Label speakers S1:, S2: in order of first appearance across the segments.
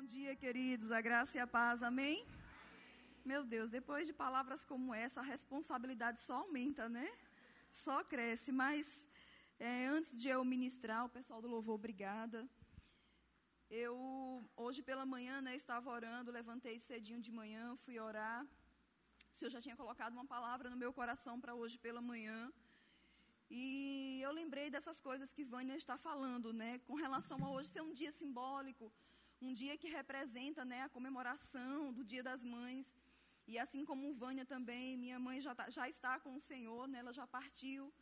S1: Bom dia, queridos. A graça e a paz. Amém? Meu Deus, depois de palavras como essa, a responsabilidade só aumenta, né? Só cresce. Mas é, antes de eu ministrar, o pessoal do louvor, obrigada. Eu, hoje pela manhã, né, estava orando, levantei cedinho de manhã, fui orar. O Senhor já tinha colocado uma palavra no meu coração para hoje pela manhã. E eu lembrei dessas coisas que Vânia está falando, né, com relação a hoje ser um dia simbólico, um dia que representa né, a comemoração do Dia das Mães. E assim como Vânia também, minha mãe já, tá, já está com o Senhor, né, ela já partiu.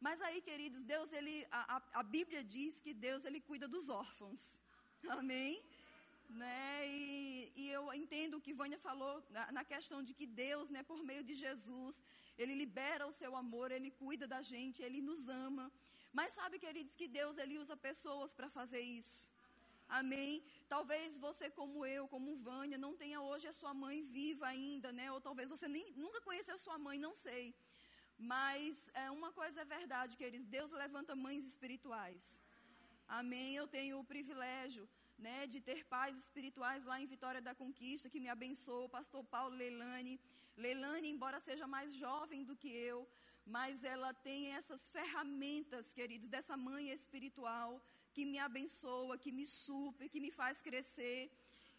S1: Mas aí, queridos, Deus, ele, a, a Bíblia diz que Deus ele cuida dos órfãos. Amém? Né? E, e, eu entendo o que Vânia falou na, na, questão de que Deus, né, por meio de Jesus, Ele libera o seu amor, Ele cuida da gente, Ele nos ama. Mas sabe, queridos, que Deus Ele usa pessoas para fazer isso. Amém? Talvez você, como eu, como Vânia, não tenha hoje a sua mãe viva ainda, né? Ou talvez você nem, nunca conheceu sua mãe, não sei. Mas é, uma coisa é verdade, queridos: Deus levanta mães espirituais. Amém? Eu tenho o privilégio né, de ter pais espirituais lá em Vitória da Conquista, que me abençoou, pastor Paulo Leilani. Leilani, embora seja mais jovem do que eu, mas ela tem essas ferramentas, queridos, dessa mãe espiritual que me abençoa, que me supre, que me faz crescer.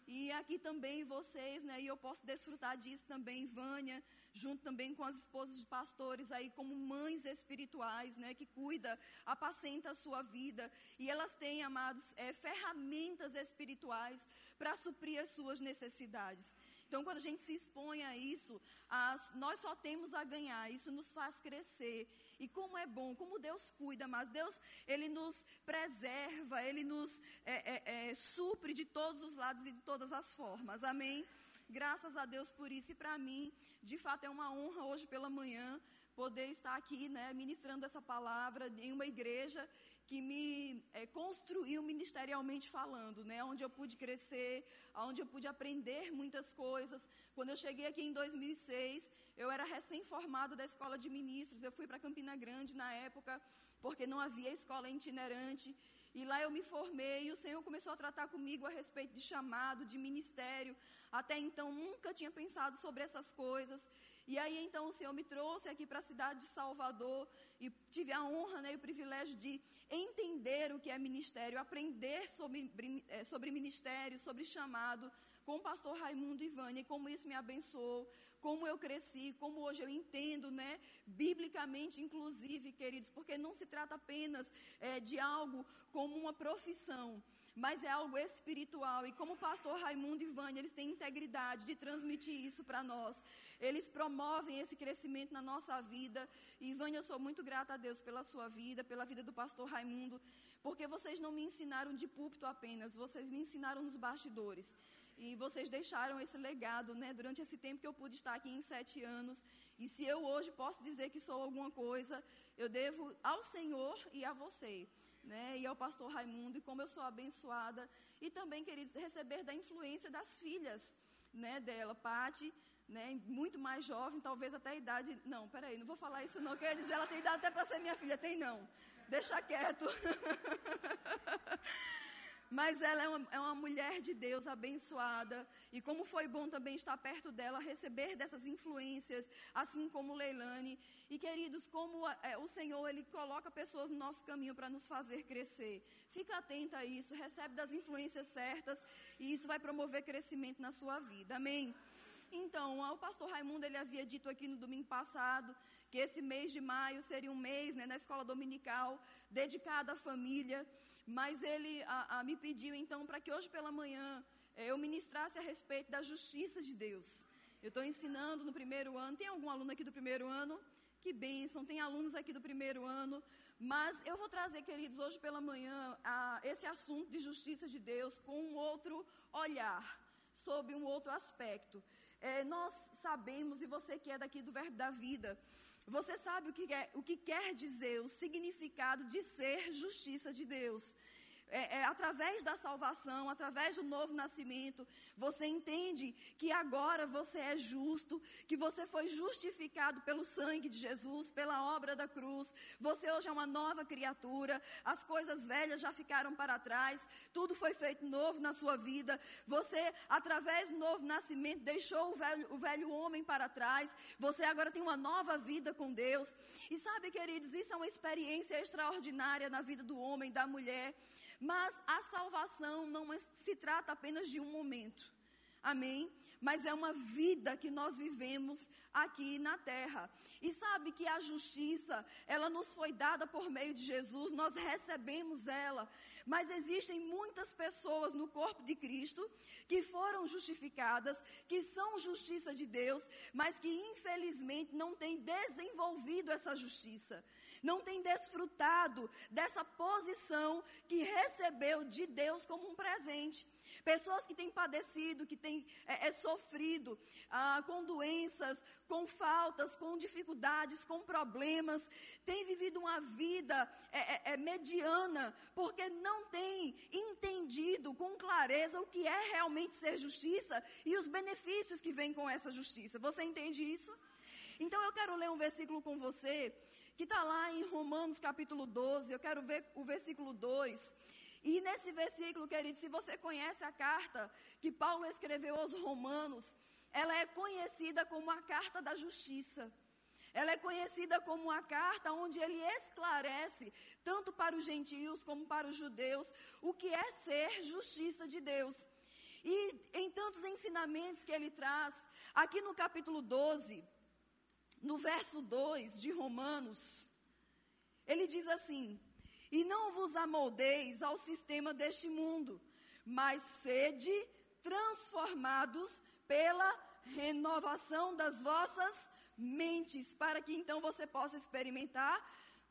S1: E aqui também vocês, né? E eu posso desfrutar disso também, Vânia, junto também com as esposas de pastores aí, como mães espirituais, né? Que cuida, apacenta a sua vida. E elas têm, amados, é, ferramentas espirituais para suprir as suas necessidades. Então, quando a gente se expõe a isso, as, nós só temos a ganhar. Isso nos faz crescer. E como é bom, como Deus cuida, mas Deus, Ele nos preserva, Ele nos é, é, é, supre de todos os lados e de todas as formas. Amém? Graças a Deus por isso. E para mim, de fato, é uma honra hoje pela manhã poder estar aqui, né, ministrando essa palavra em uma igreja que me é, construiu ministerialmente falando, né, onde eu pude crescer, onde eu pude aprender muitas coisas. Quando eu cheguei aqui em 2006, eu era recém-formada da escola de ministros. Eu fui para Campina Grande na época, porque não havia escola itinerante. E lá eu me formei e o Senhor começou a tratar comigo a respeito de chamado, de ministério. Até então nunca tinha pensado sobre essas coisas. E aí então o Senhor me trouxe aqui para a cidade de Salvador e tive a honra né, e o privilégio de entender o que é ministério, aprender sobre, eh, sobre ministério, sobre chamado, com o pastor Raimundo Ivani, como isso me abençoou, como eu cresci, como hoje eu entendo, né, biblicamente, inclusive, queridos, porque não se trata apenas é, de algo como uma profissão, mas é algo espiritual. E como o pastor Raimundo e Vânia, eles têm integridade de transmitir isso para nós. Eles promovem esse crescimento na nossa vida. E Vânia, eu sou muito grata a Deus pela sua vida, pela vida do pastor Raimundo, porque vocês não me ensinaram de púlpito apenas, vocês me ensinaram nos bastidores. E vocês deixaram esse legado, né, durante esse tempo que eu pude estar aqui em sete anos. E se eu hoje posso dizer que sou alguma coisa, eu devo ao Senhor e a você né, e ao pastor Raimundo, e como eu sou abençoada. E também, queridos, receber da influência das filhas né, dela, Pati, né, muito mais jovem, talvez até a idade. Não, peraí, não vou falar isso não, quer dizer, ela tem idade até para ser minha filha. Tem não. Deixa quieto. Mas ela é uma, é uma, mulher de Deus abençoada. E como foi bom também estar perto dela, receber dessas influências, assim como Leilani. E queridos, como é, o Senhor, Ele coloca pessoas no nosso caminho para nos fazer crescer. Fica atenta a isso, recebe das influências certas. E isso vai promover crescimento na sua vida. Amém? Então, o pastor Raimundo ele havia dito aqui no domingo passado que esse mês de maio seria um mês né, na escola dominical dedicado à família, mas ele a, a, me pediu então para que hoje pela manhã eh, eu ministrasse a respeito da justiça de Deus. Eu estou ensinando no primeiro ano. Tem algum aluno aqui do primeiro ano? Que bênção, tem alunos aqui do primeiro ano. Mas eu vou trazer, queridos, hoje pela manhã, a, esse assunto de justiça de Deus com um outro olhar, sob um outro aspecto. É, nós sabemos, e você que é daqui do Verbo da Vida, você sabe o que, é, o que quer dizer o significado de ser justiça de Deus. É, é, através da salvação, através do novo nascimento, você entende que agora você é justo, que você foi justificado pelo sangue de Jesus, pela obra da cruz. Você hoje é uma nova criatura, as coisas velhas já ficaram para trás, tudo foi feito novo na sua vida. Você, através do novo nascimento, deixou o velho, o velho homem para trás. Você agora tem uma nova vida com Deus. E sabe, queridos, isso é uma experiência extraordinária na vida do homem, da mulher. Mas a salvação não é, se trata apenas de um momento. Amém? Mas é uma vida que nós vivemos aqui na terra. E sabe que a justiça, ela nos foi dada por meio de Jesus, nós recebemos ela. Mas existem muitas pessoas no corpo de Cristo que foram justificadas, que são justiça de Deus, mas que infelizmente não têm desenvolvido essa justiça não tem desfrutado dessa posição que recebeu de Deus como um presente. Pessoas que têm padecido, que têm é, é, sofrido ah, com doenças, com faltas, com dificuldades, com problemas, têm vivido uma vida é, é, é mediana, porque não têm entendido com clareza o que é realmente ser justiça e os benefícios que vêm com essa justiça. Você entende isso? Então eu quero ler um versículo com você que está lá em Romanos capítulo 12. Eu quero ver o versículo 2. E nesse versículo, querido, se você conhece a carta que Paulo escreveu aos Romanos, ela é conhecida como a carta da justiça. Ela é conhecida como a carta onde ele esclarece, tanto para os gentios como para os judeus, o que é ser justiça de Deus. E em tantos ensinamentos que ele traz, aqui no capítulo 12, no verso 2 de Romanos, ele diz assim: E não vos amoldeis ao sistema deste mundo, mas sede transformados pela renovação das vossas mentes, para que então você possa experimentar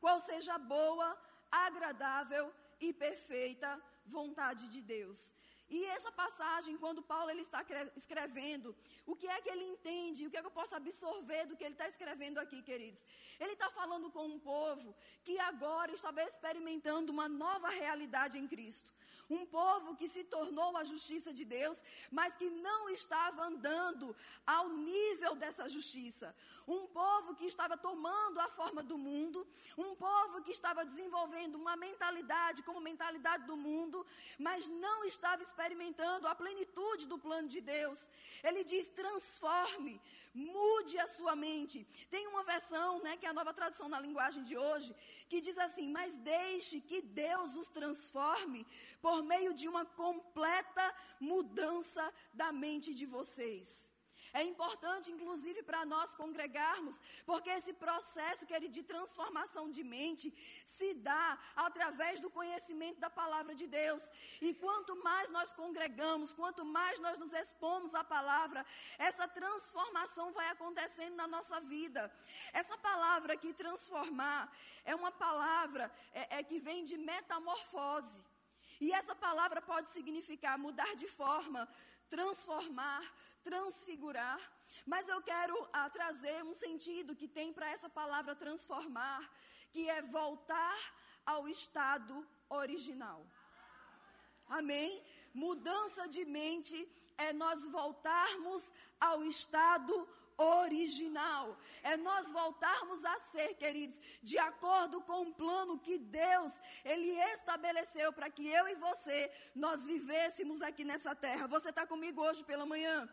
S1: qual seja a boa, agradável e perfeita vontade de Deus. E essa passagem, quando Paulo ele está escrevendo, o que é que ele entende, o que é que eu posso absorver do que ele está escrevendo aqui, queridos? Ele está falando com um povo que agora estava experimentando uma nova realidade em Cristo. Um povo que se tornou a justiça de Deus, mas que não estava andando ao nível dessa justiça. Um povo que estava tomando a forma do mundo, um povo que estava desenvolvendo uma mentalidade como mentalidade do mundo, mas não estava experimentando a plenitude do plano de Deus. Ele diz: transforme, mude a sua mente. Tem uma versão, né, que é a nova tradução na linguagem de hoje, que diz assim: Mas deixe que Deus os transforme por meio de uma completa mudança da mente de vocês. É importante, inclusive, para nós congregarmos, porque esse processo, que é de transformação de mente, se dá através do conhecimento da palavra de Deus. E quanto mais nós congregamos, quanto mais nós nos expomos à palavra, essa transformação vai acontecendo na nossa vida. Essa palavra que transformar é uma palavra é, é que vem de metamorfose. E essa palavra pode significar mudar de forma, transformar, transfigurar. Mas eu quero ah, trazer um sentido que tem para essa palavra transformar, que é voltar ao estado original. Amém? Mudança de mente é nós voltarmos ao estado original. É nós voltarmos a ser, queridos, de acordo com o plano que Deus ele estabeleceu para que eu e você nós vivêssemos aqui nessa terra. Você está comigo hoje pela manhã?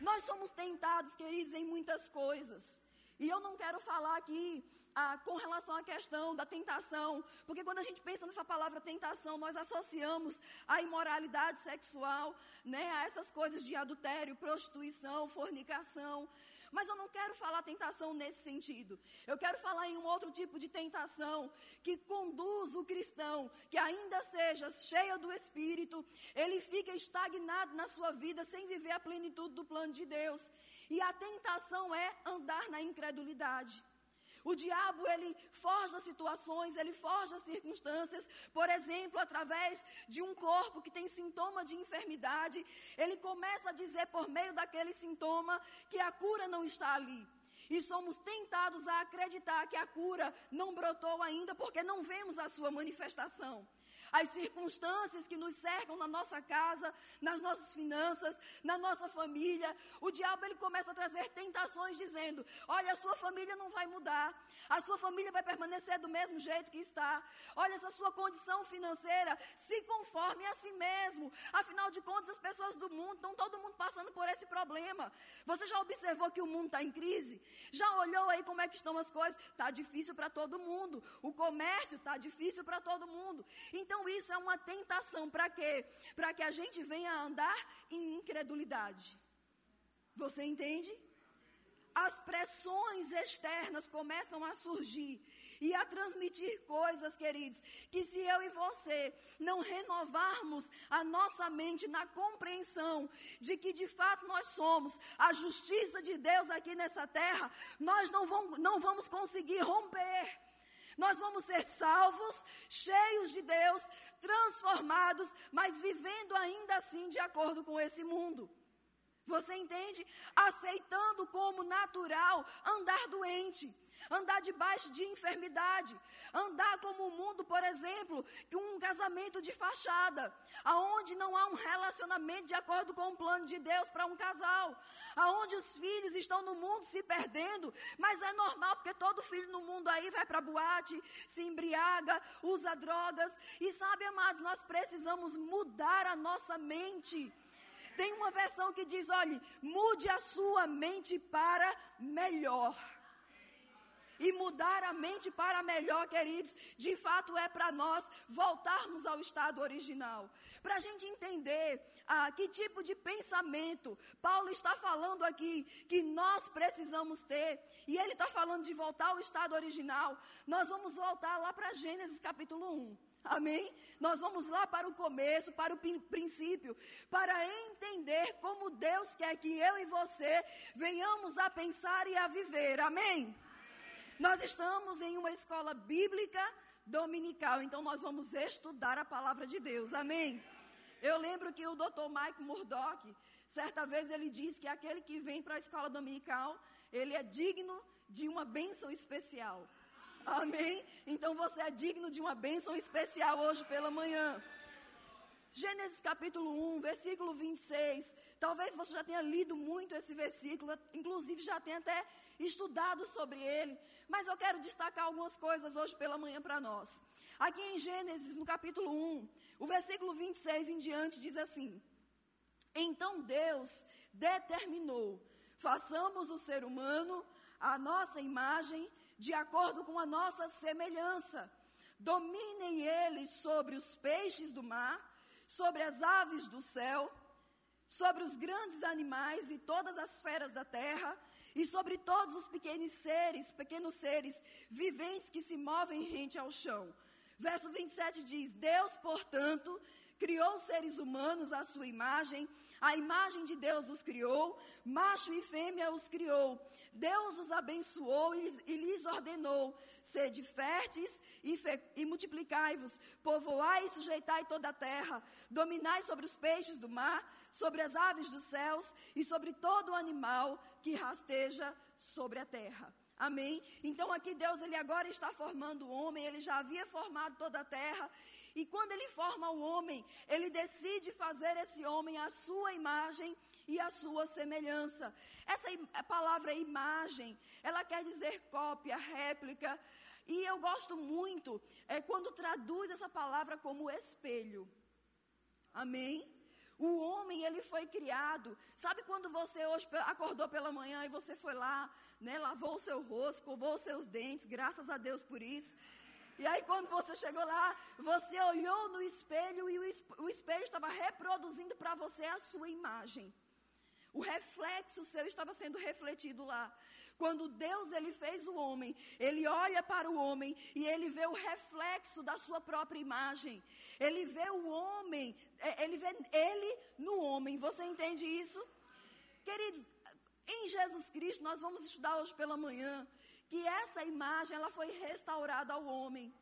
S1: Nós somos tentados, queridos, em muitas coisas. E eu não quero falar aqui ah, com relação à questão da tentação, porque quando a gente pensa nessa palavra tentação, nós associamos a imoralidade sexual, né, a essas coisas de adultério, prostituição, fornicação. Mas eu não quero falar tentação nesse sentido. Eu quero falar em um outro tipo de tentação que conduz o cristão, que ainda seja cheio do Espírito, ele fica estagnado na sua vida sem viver a plenitude do plano de Deus. E a tentação é andar na incredulidade. O diabo, ele forja situações, ele forja circunstâncias, por exemplo, através de um corpo que tem sintoma de enfermidade, ele começa a dizer por meio daquele sintoma que a cura não está ali. E somos tentados a acreditar que a cura não brotou ainda porque não vemos a sua manifestação. As circunstâncias que nos cercam na nossa casa, nas nossas finanças, na nossa família. O diabo ele começa a trazer tentações dizendo: "Olha, a sua família não vai mudar. A sua família vai permanecer do mesmo jeito que está. Olha, essa sua condição financeira se conforme a si mesmo. Afinal de contas, as pessoas do mundo estão todo mundo passando por esse problema. Você já observou que o mundo está em crise? Já olhou aí como é que estão as coisas? Está difícil para todo mundo. O comércio está difícil para todo mundo. Então isso é uma tentação para quê? Para que a gente venha andar em incredulidade. Você entende? As pressões externas começam a surgir e a transmitir coisas, queridos, que se eu e você não renovarmos a nossa mente na compreensão de que de fato nós somos a justiça de Deus aqui nessa terra, nós não vamos, não vamos conseguir romper nós vamos ser salvos, cheios de Deus, transformados, mas vivendo ainda assim de acordo com esse mundo. Você entende? Aceitando como natural andar doente andar debaixo de enfermidade, andar como o mundo, por exemplo, um casamento de fachada, aonde não há um relacionamento de acordo com o plano de Deus para um casal, aonde os filhos estão no mundo se perdendo, mas é normal porque todo filho no mundo aí vai para boate, se embriaga, usa drogas e sabe, amados, nós precisamos mudar a nossa mente. Tem uma versão que diz: olhe, mude a sua mente para melhor e mudar a mente para melhor, queridos, de fato é para nós voltarmos ao estado original. Para a gente entender ah, que tipo de pensamento Paulo está falando aqui que nós precisamos ter, e ele está falando de voltar ao estado original, nós vamos voltar lá para Gênesis capítulo 1. Amém? Nós vamos lá para o começo, para o princípio, para entender como Deus quer que eu e você venhamos a pensar e a viver. Amém? Nós estamos em uma escola bíblica dominical, então nós vamos estudar a palavra de Deus. Amém? Eu lembro que o Dr. Mike Murdock, certa vez ele disse que aquele que vem para a escola dominical, ele é digno de uma bênção especial. Amém? Então você é digno de uma bênção especial hoje pela manhã. Gênesis capítulo 1, versículo 26. Talvez você já tenha lido muito esse versículo, inclusive já tenha até estudado sobre ele. Mas eu quero destacar algumas coisas hoje pela manhã para nós. Aqui em Gênesis, no capítulo 1, o versículo 26 em diante diz assim: Então Deus determinou: façamos o ser humano a nossa imagem, de acordo com a nossa semelhança. Dominem eles sobre os peixes do mar, sobre as aves do céu, sobre os grandes animais e todas as feras da terra e sobre todos os pequenos seres, pequenos seres viventes que se movem rente ao chão. Verso 27 diz: Deus, portanto, criou seres humanos à sua imagem, a imagem de Deus os criou, macho e fêmea os criou. Deus os abençoou e, e lhes ordenou: sede férteis e, e multiplicai-vos, povoai e sujeitai toda a terra, dominai sobre os peixes do mar, sobre as aves dos céus e sobre todo animal que rasteja sobre a terra. Amém? Então aqui Deus ele agora está formando o homem, ele já havia formado toda a terra, e quando ele forma o homem, ele decide fazer esse homem a sua imagem e a sua semelhança. Essa palavra imagem, ela quer dizer cópia, réplica, e eu gosto muito é, quando traduz essa palavra como espelho. Amém? O homem, ele foi criado. Sabe quando você hoje acordou pela manhã e você foi lá, né, lavou o seu rosto, covou os seus dentes, graças a Deus por isso. E aí, quando você chegou lá, você olhou no espelho e o espelho estava reproduzindo para você a sua imagem. O reflexo seu estava sendo refletido lá. Quando Deus ele fez o homem, ele olha para o homem e ele vê o reflexo da sua própria imagem. Ele vê o homem, é, ele vê ele no homem. Você entende isso? Queridos, em Jesus Cristo nós vamos estudar hoje pela manhã que essa imagem ela foi restaurada ao homem.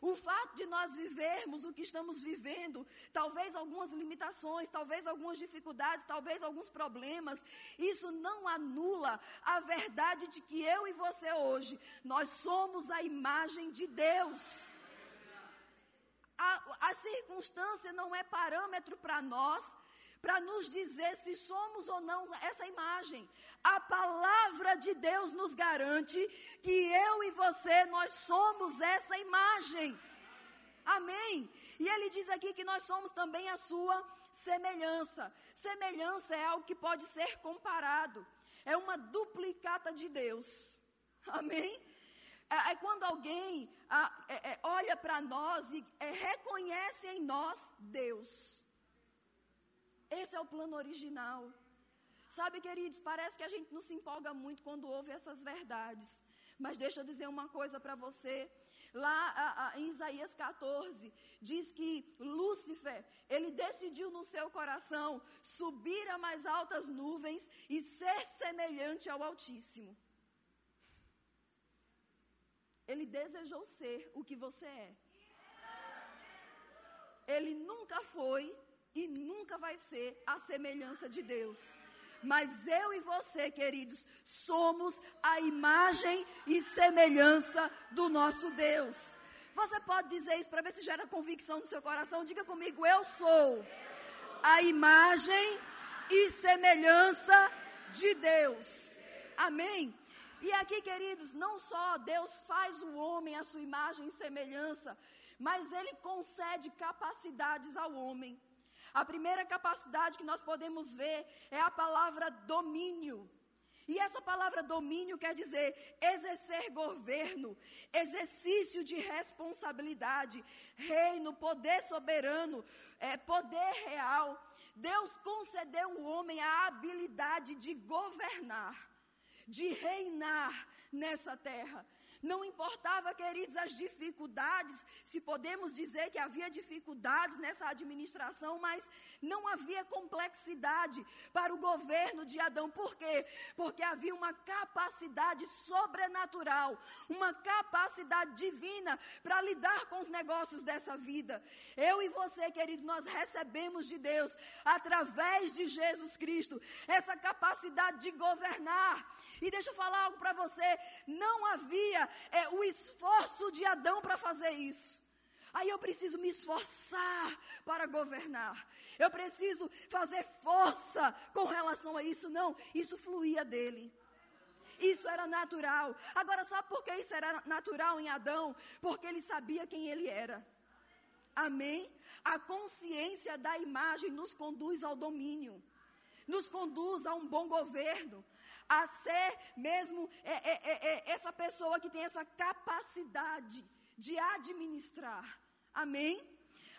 S1: O fato de nós vivermos o que estamos vivendo, talvez algumas limitações, talvez algumas dificuldades, talvez alguns problemas, isso não anula a verdade de que eu e você hoje, nós somos a imagem de Deus. a, a circunstância não é parâmetro para nós, para nos dizer se somos ou não essa imagem. A palavra de Deus nos garante que eu e você, nós somos essa imagem. Amém. E ele diz aqui que nós somos também a sua semelhança. Semelhança é algo que pode ser comparado. É uma duplicata de Deus. Amém? É, é quando alguém é, é, olha para nós e é, reconhece em nós Deus. Esse é o plano original. Sabe, queridos, parece que a gente não se empolga muito quando ouve essas verdades. Mas deixa eu dizer uma coisa para você. Lá a, a, em Isaías 14, diz que Lúcifer, ele decidiu no seu coração subir a mais altas nuvens e ser semelhante ao Altíssimo. Ele desejou ser o que você é. Ele nunca foi e nunca vai ser a semelhança de Deus. Mas eu e você, queridos, somos a imagem e semelhança do nosso Deus. Você pode dizer isso para ver se gera convicção no seu coração? Diga comigo, eu sou a imagem e semelhança de Deus. Amém? E aqui, queridos, não só Deus faz o homem a sua imagem e semelhança, mas Ele concede capacidades ao homem. A primeira capacidade que nós podemos ver é a palavra domínio. E essa palavra domínio quer dizer exercer governo, exercício de responsabilidade, reino, poder soberano, é, poder real. Deus concedeu ao homem a habilidade de governar, de reinar nessa terra. Não importava, queridos, as dificuldades, se podemos dizer que havia dificuldades nessa administração, mas não havia complexidade para o governo de Adão. Por quê? Porque havia uma capacidade sobrenatural, uma capacidade divina para lidar com os negócios dessa vida. Eu e você, queridos, nós recebemos de Deus, através de Jesus Cristo, essa capacidade de governar. E deixa eu falar algo para você: não havia é, o esforço de Adão para fazer isso. Aí eu preciso me esforçar para governar. Eu preciso fazer força com relação a isso. Não, isso fluía dele. Isso era natural. Agora, sabe por que isso era natural em Adão? Porque ele sabia quem ele era. Amém? A consciência da imagem nos conduz ao domínio, nos conduz a um bom governo, a ser mesmo é, é, é, é, essa pessoa que tem essa capacidade de administrar. Amém?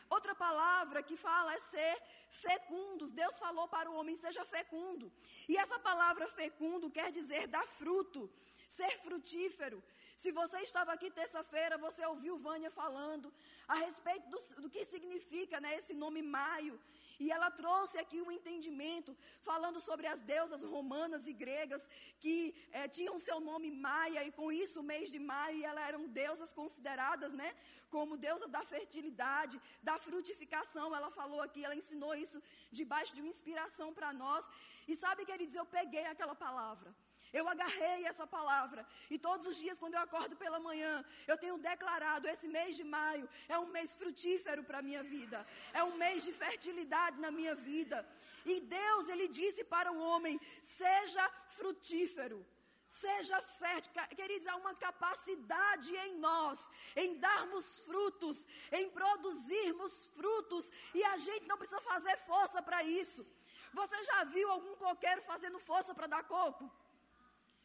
S1: Outra palavra que fala é ser fecundos. Deus falou para o homem: seja fecundo. E essa palavra fecundo quer dizer dar fruto, ser frutífero. Se você estava aqui terça-feira, você ouviu Vânia falando a respeito do, do que significa né, esse nome maio. E ela trouxe aqui um entendimento, falando sobre as deusas romanas e gregas, que é, tinham seu nome Maia, e com isso, o mês de maio, elas eram deusas consideradas, né? Como deusas da fertilidade, da frutificação. Ela falou aqui, ela ensinou isso debaixo de uma inspiração para nós. E sabe, queridos, eu peguei aquela palavra. Eu agarrei essa palavra. E todos os dias, quando eu acordo pela manhã, eu tenho declarado: esse mês de maio é um mês frutífero para a minha vida. É um mês de fertilidade na minha vida. E Deus, Ele disse para o homem: seja frutífero. Seja fértil, queridos, há uma capacidade em nós, em darmos frutos, em produzirmos frutos, e a gente não precisa fazer força para isso. Você já viu algum coqueiro fazendo força para dar coco?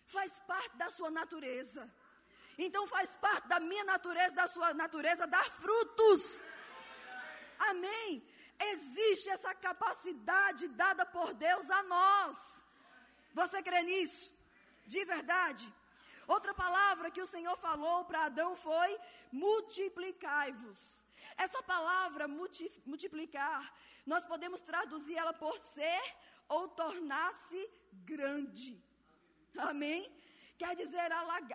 S1: Faz parte da sua natureza. Então faz parte da minha natureza, da sua natureza, dar frutos. Amém. Existe essa capacidade dada por Deus a nós. Você crê nisso? De verdade? Outra palavra que o Senhor falou para Adão foi: multiplicai-vos. Essa palavra multi, multiplicar, nós podemos traduzir ela por ser ou tornar-se grande. Amém? Quer dizer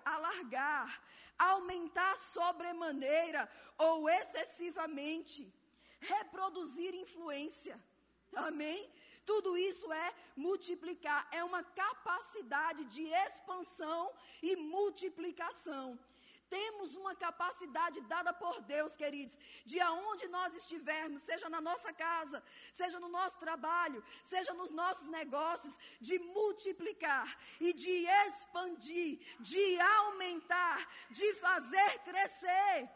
S1: alargar, aumentar sobremaneira ou excessivamente, reproduzir influência. Amém? Tudo isso é multiplicar, é uma capacidade de expansão e multiplicação. Temos uma capacidade dada por Deus, queridos, de aonde nós estivermos, seja na nossa casa, seja no nosso trabalho, seja nos nossos negócios, de multiplicar e de expandir, de aumentar, de fazer crescer.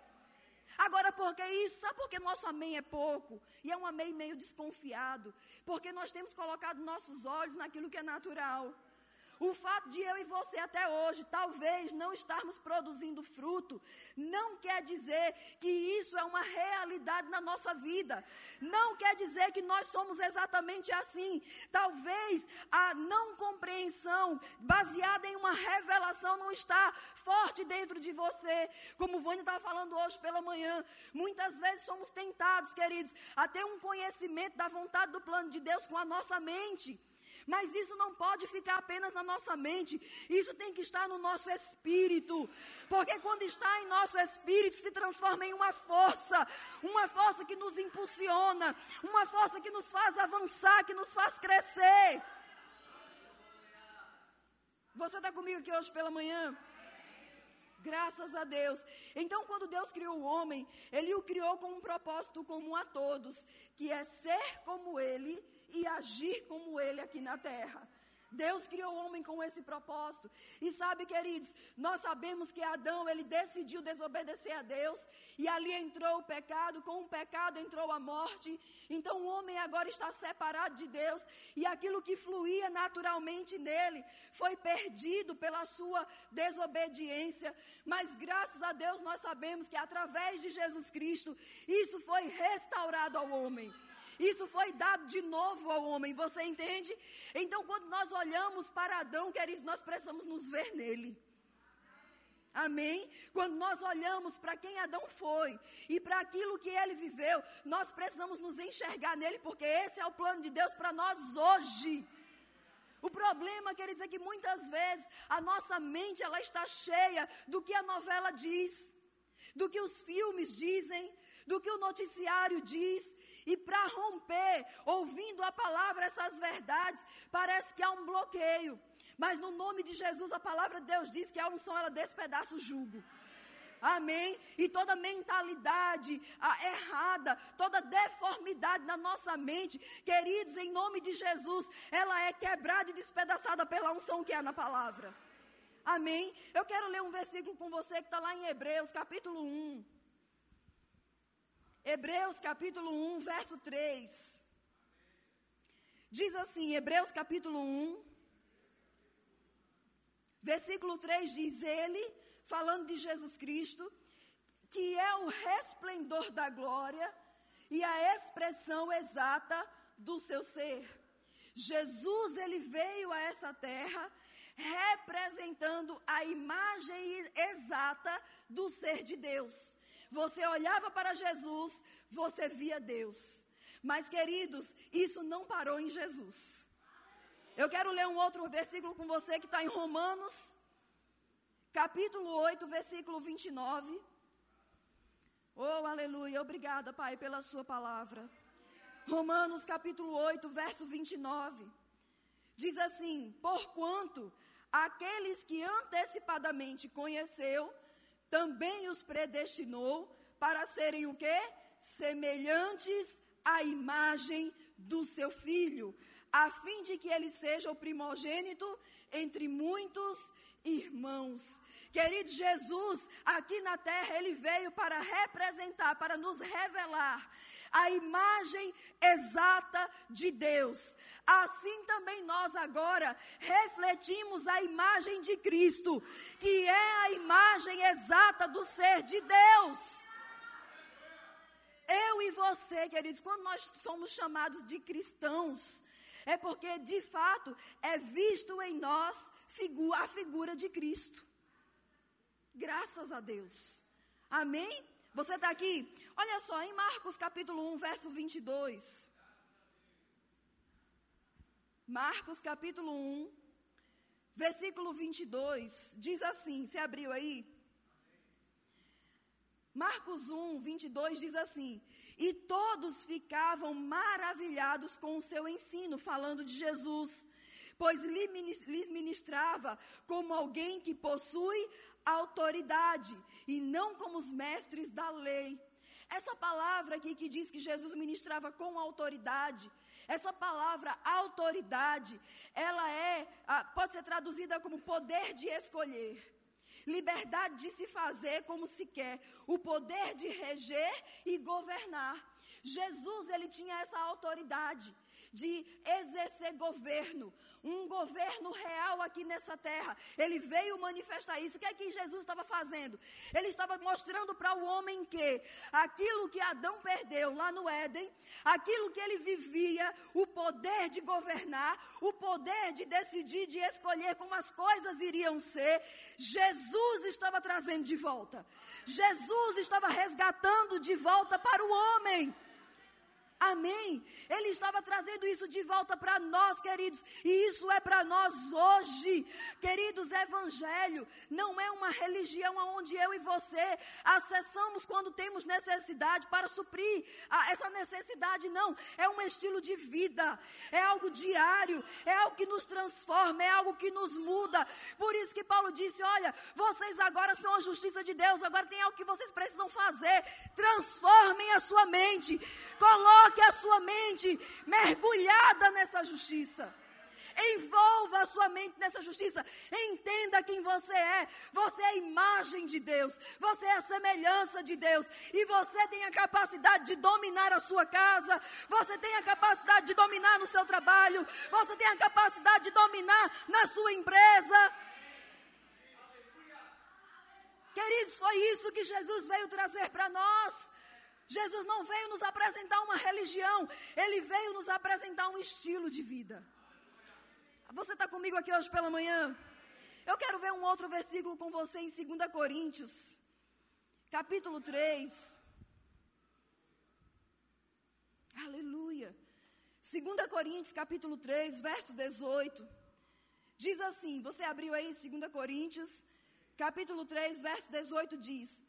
S1: Agora, por que isso? Sabe por que nosso amém é pouco? E é um amém meio desconfiado. Porque nós temos colocado nossos olhos naquilo que é natural. O fato de eu e você até hoje, talvez, não estarmos produzindo fruto, não quer dizer que isso é uma realidade na nossa vida. Não quer dizer que nós somos exatamente assim. Talvez a não compreensão baseada em uma revelação não está forte dentro de você. Como o Vânia estava falando hoje pela manhã. Muitas vezes somos tentados, queridos, a ter um conhecimento da vontade do plano de Deus com a nossa mente. Mas isso não pode ficar apenas na nossa mente, isso tem que estar no nosso espírito. Porque quando está em nosso espírito, se transforma em uma força, uma força que nos impulsiona, uma força que nos faz avançar, que nos faz crescer. Você está comigo aqui hoje pela manhã? Graças a Deus. Então, quando Deus criou o homem, Ele o criou com um propósito comum a todos, que é ser como Ele e agir como ele aqui na terra. Deus criou o homem com esse propósito. E sabe, queridos, nós sabemos que Adão, ele decidiu desobedecer a Deus, e ali entrou o pecado, com o pecado entrou a morte. Então o homem agora está separado de Deus, e aquilo que fluía naturalmente nele foi perdido pela sua desobediência. Mas graças a Deus nós sabemos que através de Jesus Cristo, isso foi restaurado ao homem. Isso foi dado de novo ao homem, você entende? Então, quando nós olhamos para Adão, queridos, nós precisamos nos ver nele. Amém? Quando nós olhamos para quem Adão foi e para aquilo que ele viveu, nós precisamos nos enxergar nele, porque esse é o plano de Deus para nós hoje. O problema, queridos, é que muitas vezes a nossa mente ela está cheia do que a novela diz, do que os filmes dizem, do que o noticiário diz, e para romper, ouvindo a palavra, essas verdades, parece que há um bloqueio. Mas no nome de Jesus, a palavra de Deus diz que a unção ela despedaça o jugo. Amém? E toda mentalidade ah, errada, toda deformidade na nossa mente, queridos, em nome de Jesus, ela é quebrada e despedaçada pela unção que há na palavra. Amém? Eu quero ler um versículo com você que está lá em Hebreus, capítulo 1. Hebreus capítulo 1, verso 3. Diz assim, Hebreus capítulo 1, versículo 3 diz ele, falando de Jesus Cristo, que é o resplendor da glória e a expressão exata do seu ser. Jesus, ele veio a essa terra representando a imagem exata do ser de Deus. Você olhava para Jesus, você via Deus. Mas, queridos, isso não parou em Jesus. Eu quero ler um outro versículo com você que está em Romanos, capítulo 8, versículo 29. Oh, aleluia. Obrigada, Pai, pela Sua palavra. Romanos, capítulo 8, verso 29. Diz assim: Porquanto aqueles que antecipadamente conheceu, também os predestinou para serem o quê? Semelhantes à imagem do seu filho, a fim de que ele seja o primogênito entre muitos irmãos. Querido Jesus, aqui na terra ele veio para representar, para nos revelar a imagem exata de Deus. Assim também nós agora refletimos a imagem de Cristo, que é a imagem exata do ser de Deus. Eu e você, queridos, quando nós somos chamados de cristãos, é porque de fato é visto em nós a figura de Cristo. Graças a Deus. Amém? Você está aqui? Olha só, em Marcos capítulo 1, verso 22. Marcos capítulo 1, versículo 22, diz assim: você abriu aí? Marcos 1, 22 diz assim: E todos ficavam maravilhados com o seu ensino, falando de Jesus, pois lhes ministrava como alguém que possui autoridade e não como os mestres da lei. Essa palavra aqui que diz que Jesus ministrava com autoridade, essa palavra autoridade, ela é, ah, pode ser traduzida como poder de escolher, liberdade de se fazer como se quer, o poder de reger e governar. Jesus, ele tinha essa autoridade de exercer governo, um governo real aqui nessa terra. Ele veio manifestar isso. O que é que Jesus estava fazendo? Ele estava mostrando para o homem que aquilo que Adão perdeu lá no Éden, aquilo que ele vivia, o poder de governar, o poder de decidir, de escolher como as coisas iriam ser, Jesus estava trazendo de volta. Jesus estava resgatando de volta para o homem. Amém. Ele estava trazendo isso de volta para nós, queridos, e isso é para nós hoje. Queridos, evangelho não é uma religião onde eu e você acessamos quando temos necessidade para suprir a, essa necessidade, não. É um estilo de vida, é algo diário, é algo que nos transforma, é algo que nos muda. Por isso que Paulo disse: Olha, vocês agora são a justiça de Deus, agora tem algo que vocês precisam fazer. Transformem a sua mente, coloquem Coloque a sua mente mergulhada nessa justiça. Envolva a sua mente nessa justiça. Entenda quem você é. Você é a imagem de Deus. Você é a semelhança de Deus. E você tem a capacidade de dominar a sua casa. Você tem a capacidade de dominar no seu trabalho. Você tem a capacidade de dominar na sua empresa. Queridos, foi isso que Jesus veio trazer para nós. Jesus não veio nos apresentar uma religião, ele veio nos apresentar um estilo de vida. Você está comigo aqui hoje pela manhã? Eu quero ver um outro versículo com você em 2 Coríntios, capítulo 3. Aleluia. 2 Coríntios, capítulo 3, verso 18. Diz assim: você abriu aí 2 Coríntios, capítulo 3, verso 18 diz: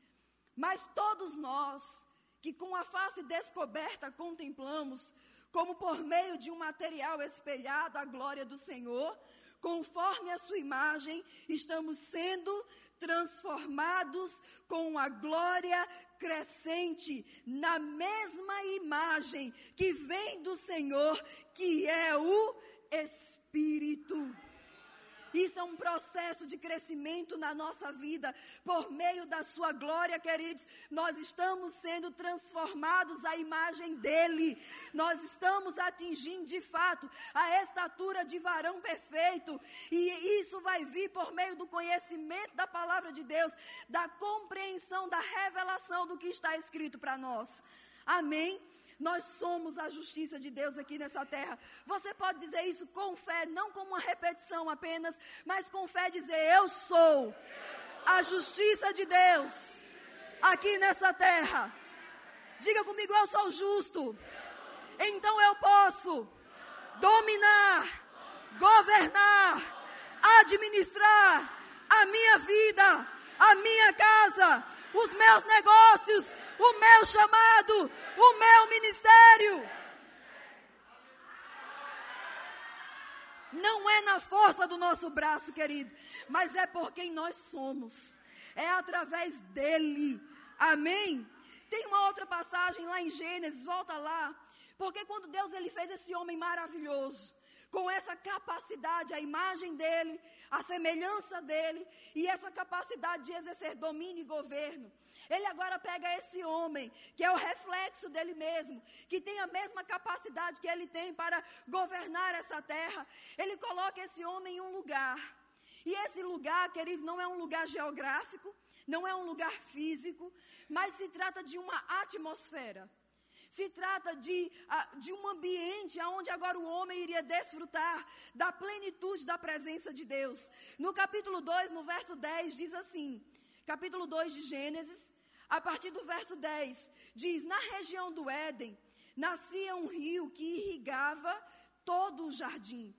S1: Mas todos nós que com a face descoberta contemplamos, como por meio de um material espelhado a glória do Senhor, conforme a sua imagem, estamos sendo transformados com a glória crescente na mesma imagem que vem do Senhor, que é o Espírito. Isso é um processo de crescimento na nossa vida. Por meio da sua glória, queridos, nós estamos sendo transformados à imagem dele. Nós estamos atingindo de fato a estatura de varão perfeito. E isso vai vir por meio do conhecimento da palavra de Deus, da compreensão, da revelação do que está escrito para nós. Amém? Nós somos a justiça de Deus aqui nessa terra. Você pode dizer isso com fé, não como uma repetição apenas, mas com fé dizer: Eu sou a justiça de Deus aqui nessa terra. Diga comigo: Eu sou justo. Então eu posso dominar, governar, administrar a minha vida, a minha casa, os meus negócios, o meu chamado, o meu ministério. Não é na força do nosso braço, querido, mas é por quem nós somos. É através dele. Amém? Tem uma outra passagem lá em Gênesis, volta lá. Porque quando Deus ele fez esse homem maravilhoso, com essa capacidade, a imagem dele, a semelhança dele e essa capacidade de exercer domínio e governo. Ele agora pega esse homem, que é o reflexo dele mesmo, que tem a mesma capacidade que ele tem para governar essa terra. Ele coloca esse homem em um lugar. E esse lugar, queridos, não é um lugar geográfico, não é um lugar físico, mas se trata de uma atmosfera. Se trata de, de um ambiente onde agora o homem iria desfrutar da plenitude da presença de Deus. No capítulo 2, no verso 10, diz assim: capítulo 2 de Gênesis, a partir do verso 10, diz: Na região do Éden nascia um rio que irrigava todo o jardim.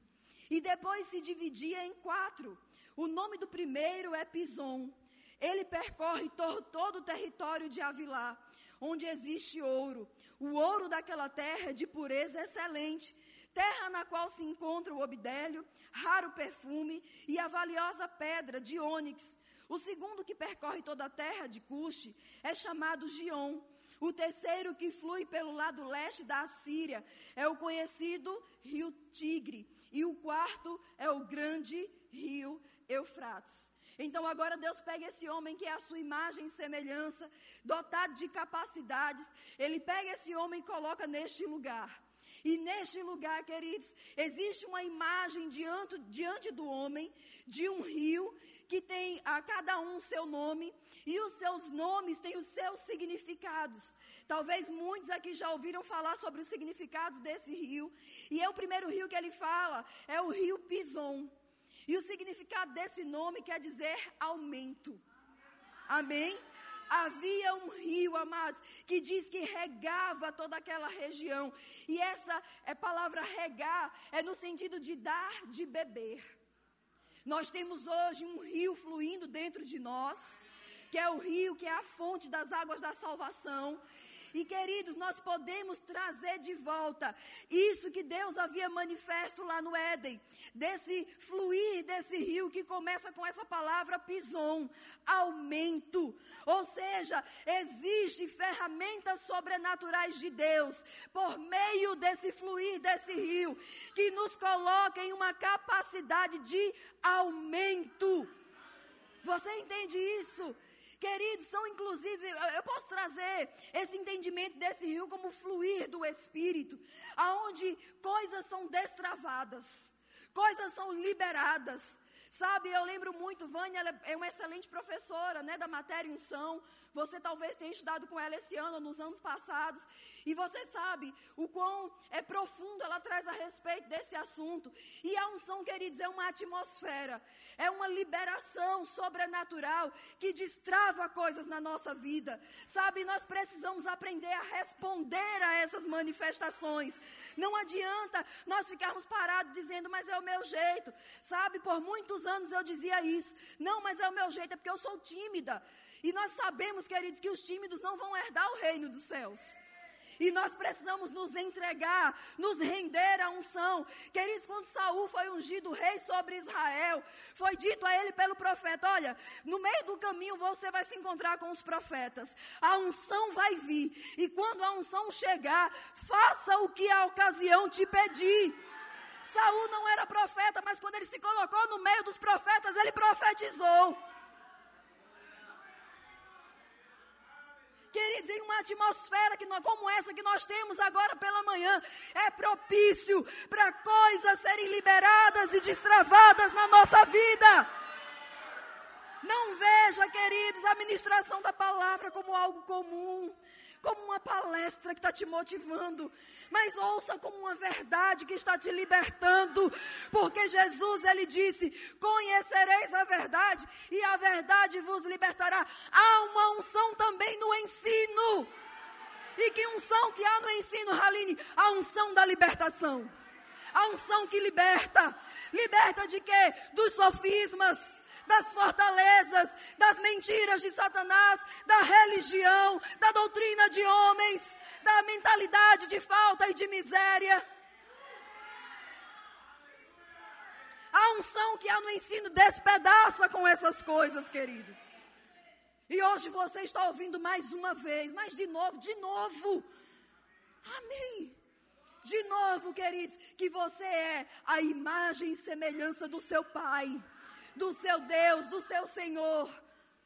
S1: E depois se dividia em quatro. O nome do primeiro é Pison. Ele percorre to todo o território de Avilá, onde existe ouro. O ouro daquela terra é de pureza excelente. terra na qual se encontra o obdélio, raro perfume e a valiosa pedra de ônix. O segundo que percorre toda a terra de Cuxi é chamado Gion. O terceiro que flui pelo lado leste da Assíria é o conhecido rio Tigre. E o quarto é o grande rio Eufrates. Então agora Deus pega esse homem que é a sua imagem e semelhança, dotado de capacidades, ele pega esse homem e coloca neste lugar. E neste lugar, queridos, existe uma imagem diante, diante do homem de um rio que tem a cada um seu nome e os seus nomes têm os seus significados. Talvez muitos aqui já ouviram falar sobre os significados desse rio. E é o primeiro rio que ele fala, é o rio Pison. E o significado desse nome quer dizer aumento. Amém? Havia um rio, amados, que diz que regava toda aquela região. E essa é palavra regar é no sentido de dar de beber. Nós temos hoje um rio fluindo dentro de nós, que é o rio que é a fonte das águas da salvação. E queridos, nós podemos trazer de volta isso que Deus havia manifesto lá no Éden, desse fluir desse rio que começa com essa palavra pison, aumento. Ou seja, existem ferramentas sobrenaturais de Deus por meio desse fluir desse rio que nos coloca em uma capacidade de aumento. Você entende isso? Queridos, são inclusive, eu posso trazer esse entendimento desse rio como fluir do Espírito, aonde coisas são destravadas, coisas são liberadas. Sabe, eu lembro muito, Vânia é uma excelente professora, né, da matéria unção. Você talvez tenha estudado com ela esse ano, nos anos passados, e você sabe o quão é profundo ela traz a respeito desse assunto. E a unção, queridos, é uma atmosfera, é uma liberação sobrenatural que destrava coisas na nossa vida. Sabe, nós precisamos aprender a responder a essas manifestações. Não adianta nós ficarmos parados dizendo, mas é o meu jeito. Sabe, por muitos anos eu dizia isso. Não, mas é o meu jeito, é porque eu sou tímida. E nós sabemos, queridos, que os tímidos não vão herdar o reino dos céus. E nós precisamos nos entregar, nos render à unção. Queridos, quando Saul foi ungido rei sobre Israel, foi dito a ele pelo profeta: Olha, no meio do caminho você vai se encontrar com os profetas. A unção vai vir. E quando a unção chegar, faça o que a ocasião te pedir. Saul não era profeta, mas quando ele se colocou no meio dos profetas, ele profetizou. Queridos, em uma atmosfera que nós, como essa que nós temos agora pela manhã, é propício para coisas serem liberadas e destravadas na nossa vida. Não veja, queridos, a ministração da palavra como algo comum como uma palestra que está te motivando, mas ouça como uma verdade que está te libertando, porque Jesus ele disse: Conhecereis a verdade e a verdade vos libertará. Há uma unção também no ensino. E que unção que há no ensino, Haline? A unção da libertação. A unção que liberta. Liberta de quê? Dos sofismas das fortalezas, das mentiras de Satanás, da religião, da doutrina de homens, da mentalidade de falta e de miséria. A unção que há no ensino despedaça com essas coisas, querido. E hoje você está ouvindo mais uma vez, mas de novo, de novo. Amém. De novo, queridos, que você é a imagem e semelhança do seu Pai do seu Deus, do seu Senhor.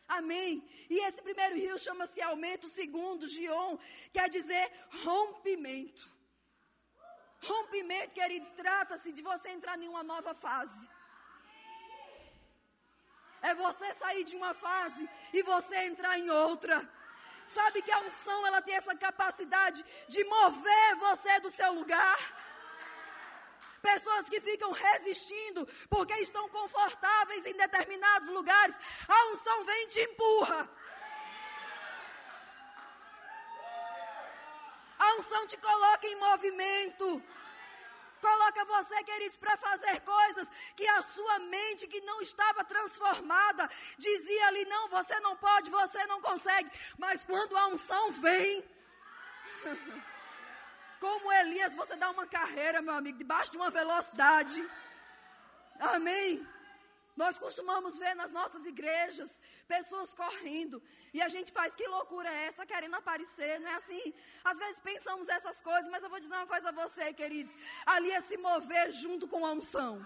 S1: Amém. E esse primeiro rio chama-se aumento, o segundo, Gion, quer dizer rompimento. Rompimento, queridos, trata-se de você entrar em uma nova fase. É você sair de uma fase e você entrar em outra. Sabe que a unção ela tem essa capacidade de mover você do seu lugar. Pessoas que ficam resistindo porque estão confortáveis em determinados lugares. A unção vem e te empurra. A unção te coloca em movimento. Coloca você, queridos, para fazer coisas que a sua mente, que não estava transformada, dizia ali: não, você não pode, você não consegue. Mas quando a unção vem. Como Elias, você dá uma carreira, meu amigo, debaixo de uma velocidade. Amém. Nós costumamos ver nas nossas igrejas pessoas correndo e a gente faz que loucura é essa, querendo aparecer, não é assim? Às vezes pensamos essas coisas, mas eu vou dizer uma coisa a você, queridos: ali é se mover junto com a unção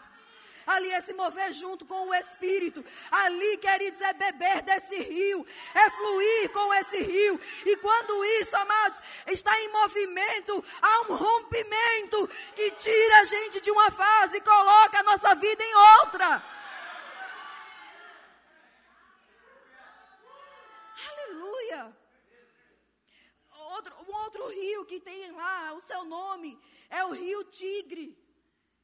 S1: ali é se mover junto com o Espírito. Ali, queridos, é beber desse rio, é fluir com esse rio. E quando isso, amados, está em movimento, há um rompimento que tira a gente de uma fase e coloca a nossa vida em outra. Aleluia. Outro, um outro rio que tem lá o seu nome é o rio Tigre,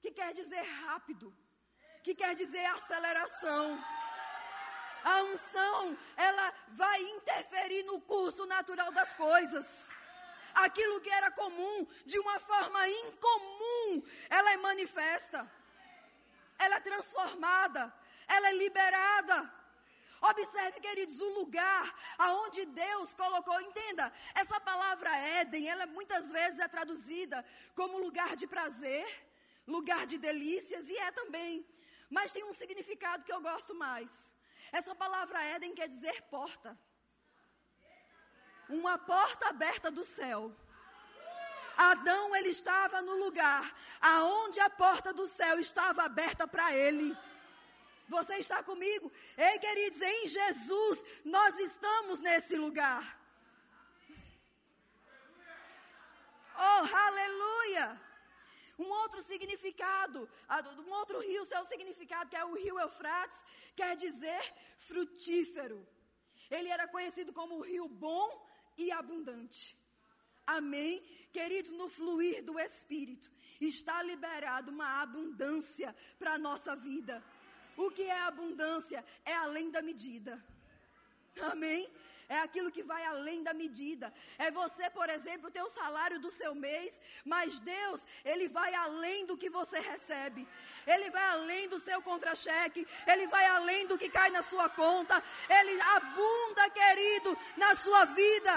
S1: que quer dizer rápido que quer dizer aceleração. A unção, ela vai interferir no curso natural das coisas. Aquilo que era comum, de uma forma incomum, ela é manifesta. Ela é transformada, ela é liberada. Observe, queridos, o lugar aonde Deus colocou. Entenda, essa palavra Éden, ela muitas vezes é traduzida como lugar de prazer, lugar de delícias, e é também mas tem um significado que eu gosto mais. Essa palavra Éden quer dizer porta. Uma porta aberta do céu. Adão, ele estava no lugar aonde a porta do céu estava aberta para ele. Você está comigo? Ei, queridos, em Jesus nós estamos nesse lugar. Oh, aleluia! Um outro significado, um outro rio, seu significado, que é o rio Eufrates, quer dizer frutífero. Ele era conhecido como o rio bom e abundante. Amém? Queridos, no fluir do Espírito, está liberado uma abundância para a nossa vida. O que é abundância? É além da medida. Amém? É aquilo que vai além da medida. É você, por exemplo, ter o salário do seu mês, mas Deus, Ele vai além do que você recebe. Ele vai além do seu contra-cheque, Ele vai além do que cai na sua conta. Ele abunda, querido, na sua vida.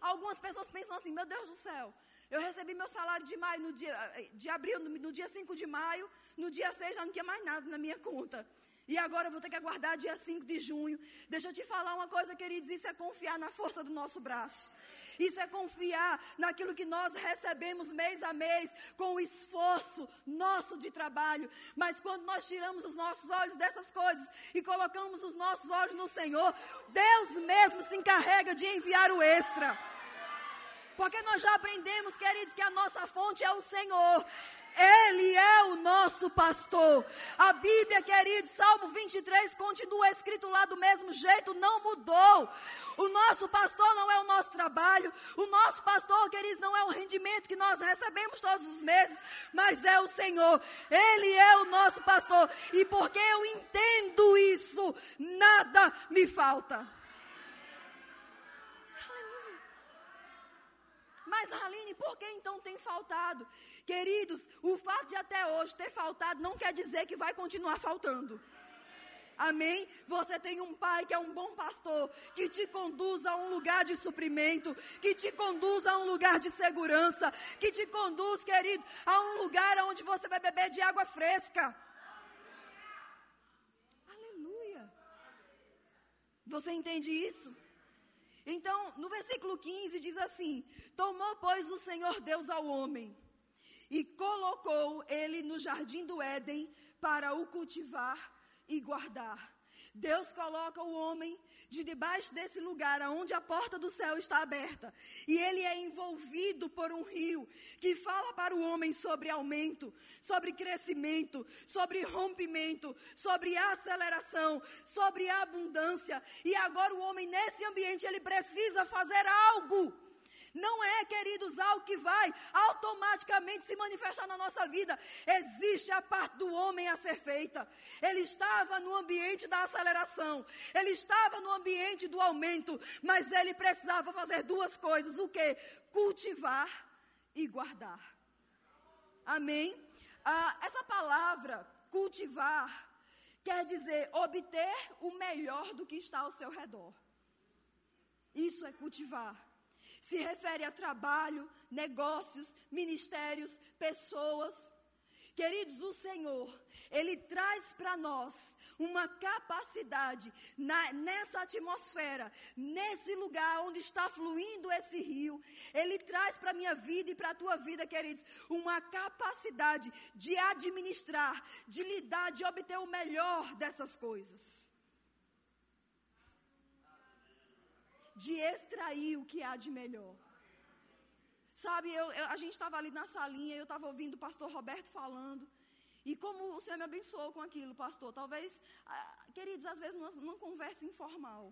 S1: Algumas pessoas pensam assim: meu Deus do céu, eu recebi meu salário de maio, no dia, de abril, no dia 5 de maio, no dia 6 já não tinha mais nada na minha conta. E agora eu vou ter que aguardar dia 5 de junho. Deixa eu te falar uma coisa, queridos: isso é confiar na força do nosso braço. Isso é confiar naquilo que nós recebemos mês a mês, com o esforço nosso de trabalho. Mas quando nós tiramos os nossos olhos dessas coisas e colocamos os nossos olhos no Senhor, Deus mesmo se encarrega de enviar o extra. Porque nós já aprendemos, queridos, que a nossa fonte é o Senhor. Ele é o nosso pastor. A Bíblia, querido, Salmo 23 continua escrito lá do mesmo jeito, não mudou. O nosso pastor não é o nosso trabalho. O nosso pastor, queridos, não é o rendimento que nós recebemos todos os meses, mas é o Senhor. Ele é o nosso pastor. E porque eu entendo isso, nada me falta. Mas, Aline, por que então tem faltado? Queridos, o fato de até hoje ter faltado não quer dizer que vai continuar faltando. Amém? Você tem um pai que é um bom pastor, que te conduz a um lugar de suprimento, que te conduz a um lugar de segurança, que te conduz, querido, a um lugar onde você vai beber de água fresca. Aleluia. Você entende isso? Então, no versículo 15 diz assim: Tomou, pois, o Senhor Deus ao homem e colocou ele no jardim do Éden para o cultivar e guardar. Deus coloca o homem de debaixo desse lugar onde a porta do céu está aberta. E ele é envolvido por um rio que fala para o homem sobre aumento, sobre crescimento, sobre rompimento, sobre aceleração, sobre abundância. E agora o homem nesse ambiente ele precisa fazer algo não é, queridos, algo que vai automaticamente se manifestar na nossa vida. Existe a parte do homem a ser feita. Ele estava no ambiente da aceleração, ele estava no ambiente do aumento, mas ele precisava fazer duas coisas: o que? Cultivar e guardar. Amém? Ah, essa palavra, cultivar, quer dizer obter o melhor do que está ao seu redor. Isso é cultivar. Se refere a trabalho, negócios, ministérios, pessoas. Queridos, o Senhor, Ele traz para nós uma capacidade na, nessa atmosfera, nesse lugar onde está fluindo esse rio. Ele traz para a minha vida e para a tua vida, queridos, uma capacidade de administrar, de lidar, de obter o melhor dessas coisas. De extrair o que há de melhor. Sabe, eu, eu, a gente estava ali na salinha, eu estava ouvindo o pastor Roberto falando. E como o Senhor me abençoou com aquilo, pastor, talvez, ah, queridos, às vezes numa, numa conversa informal,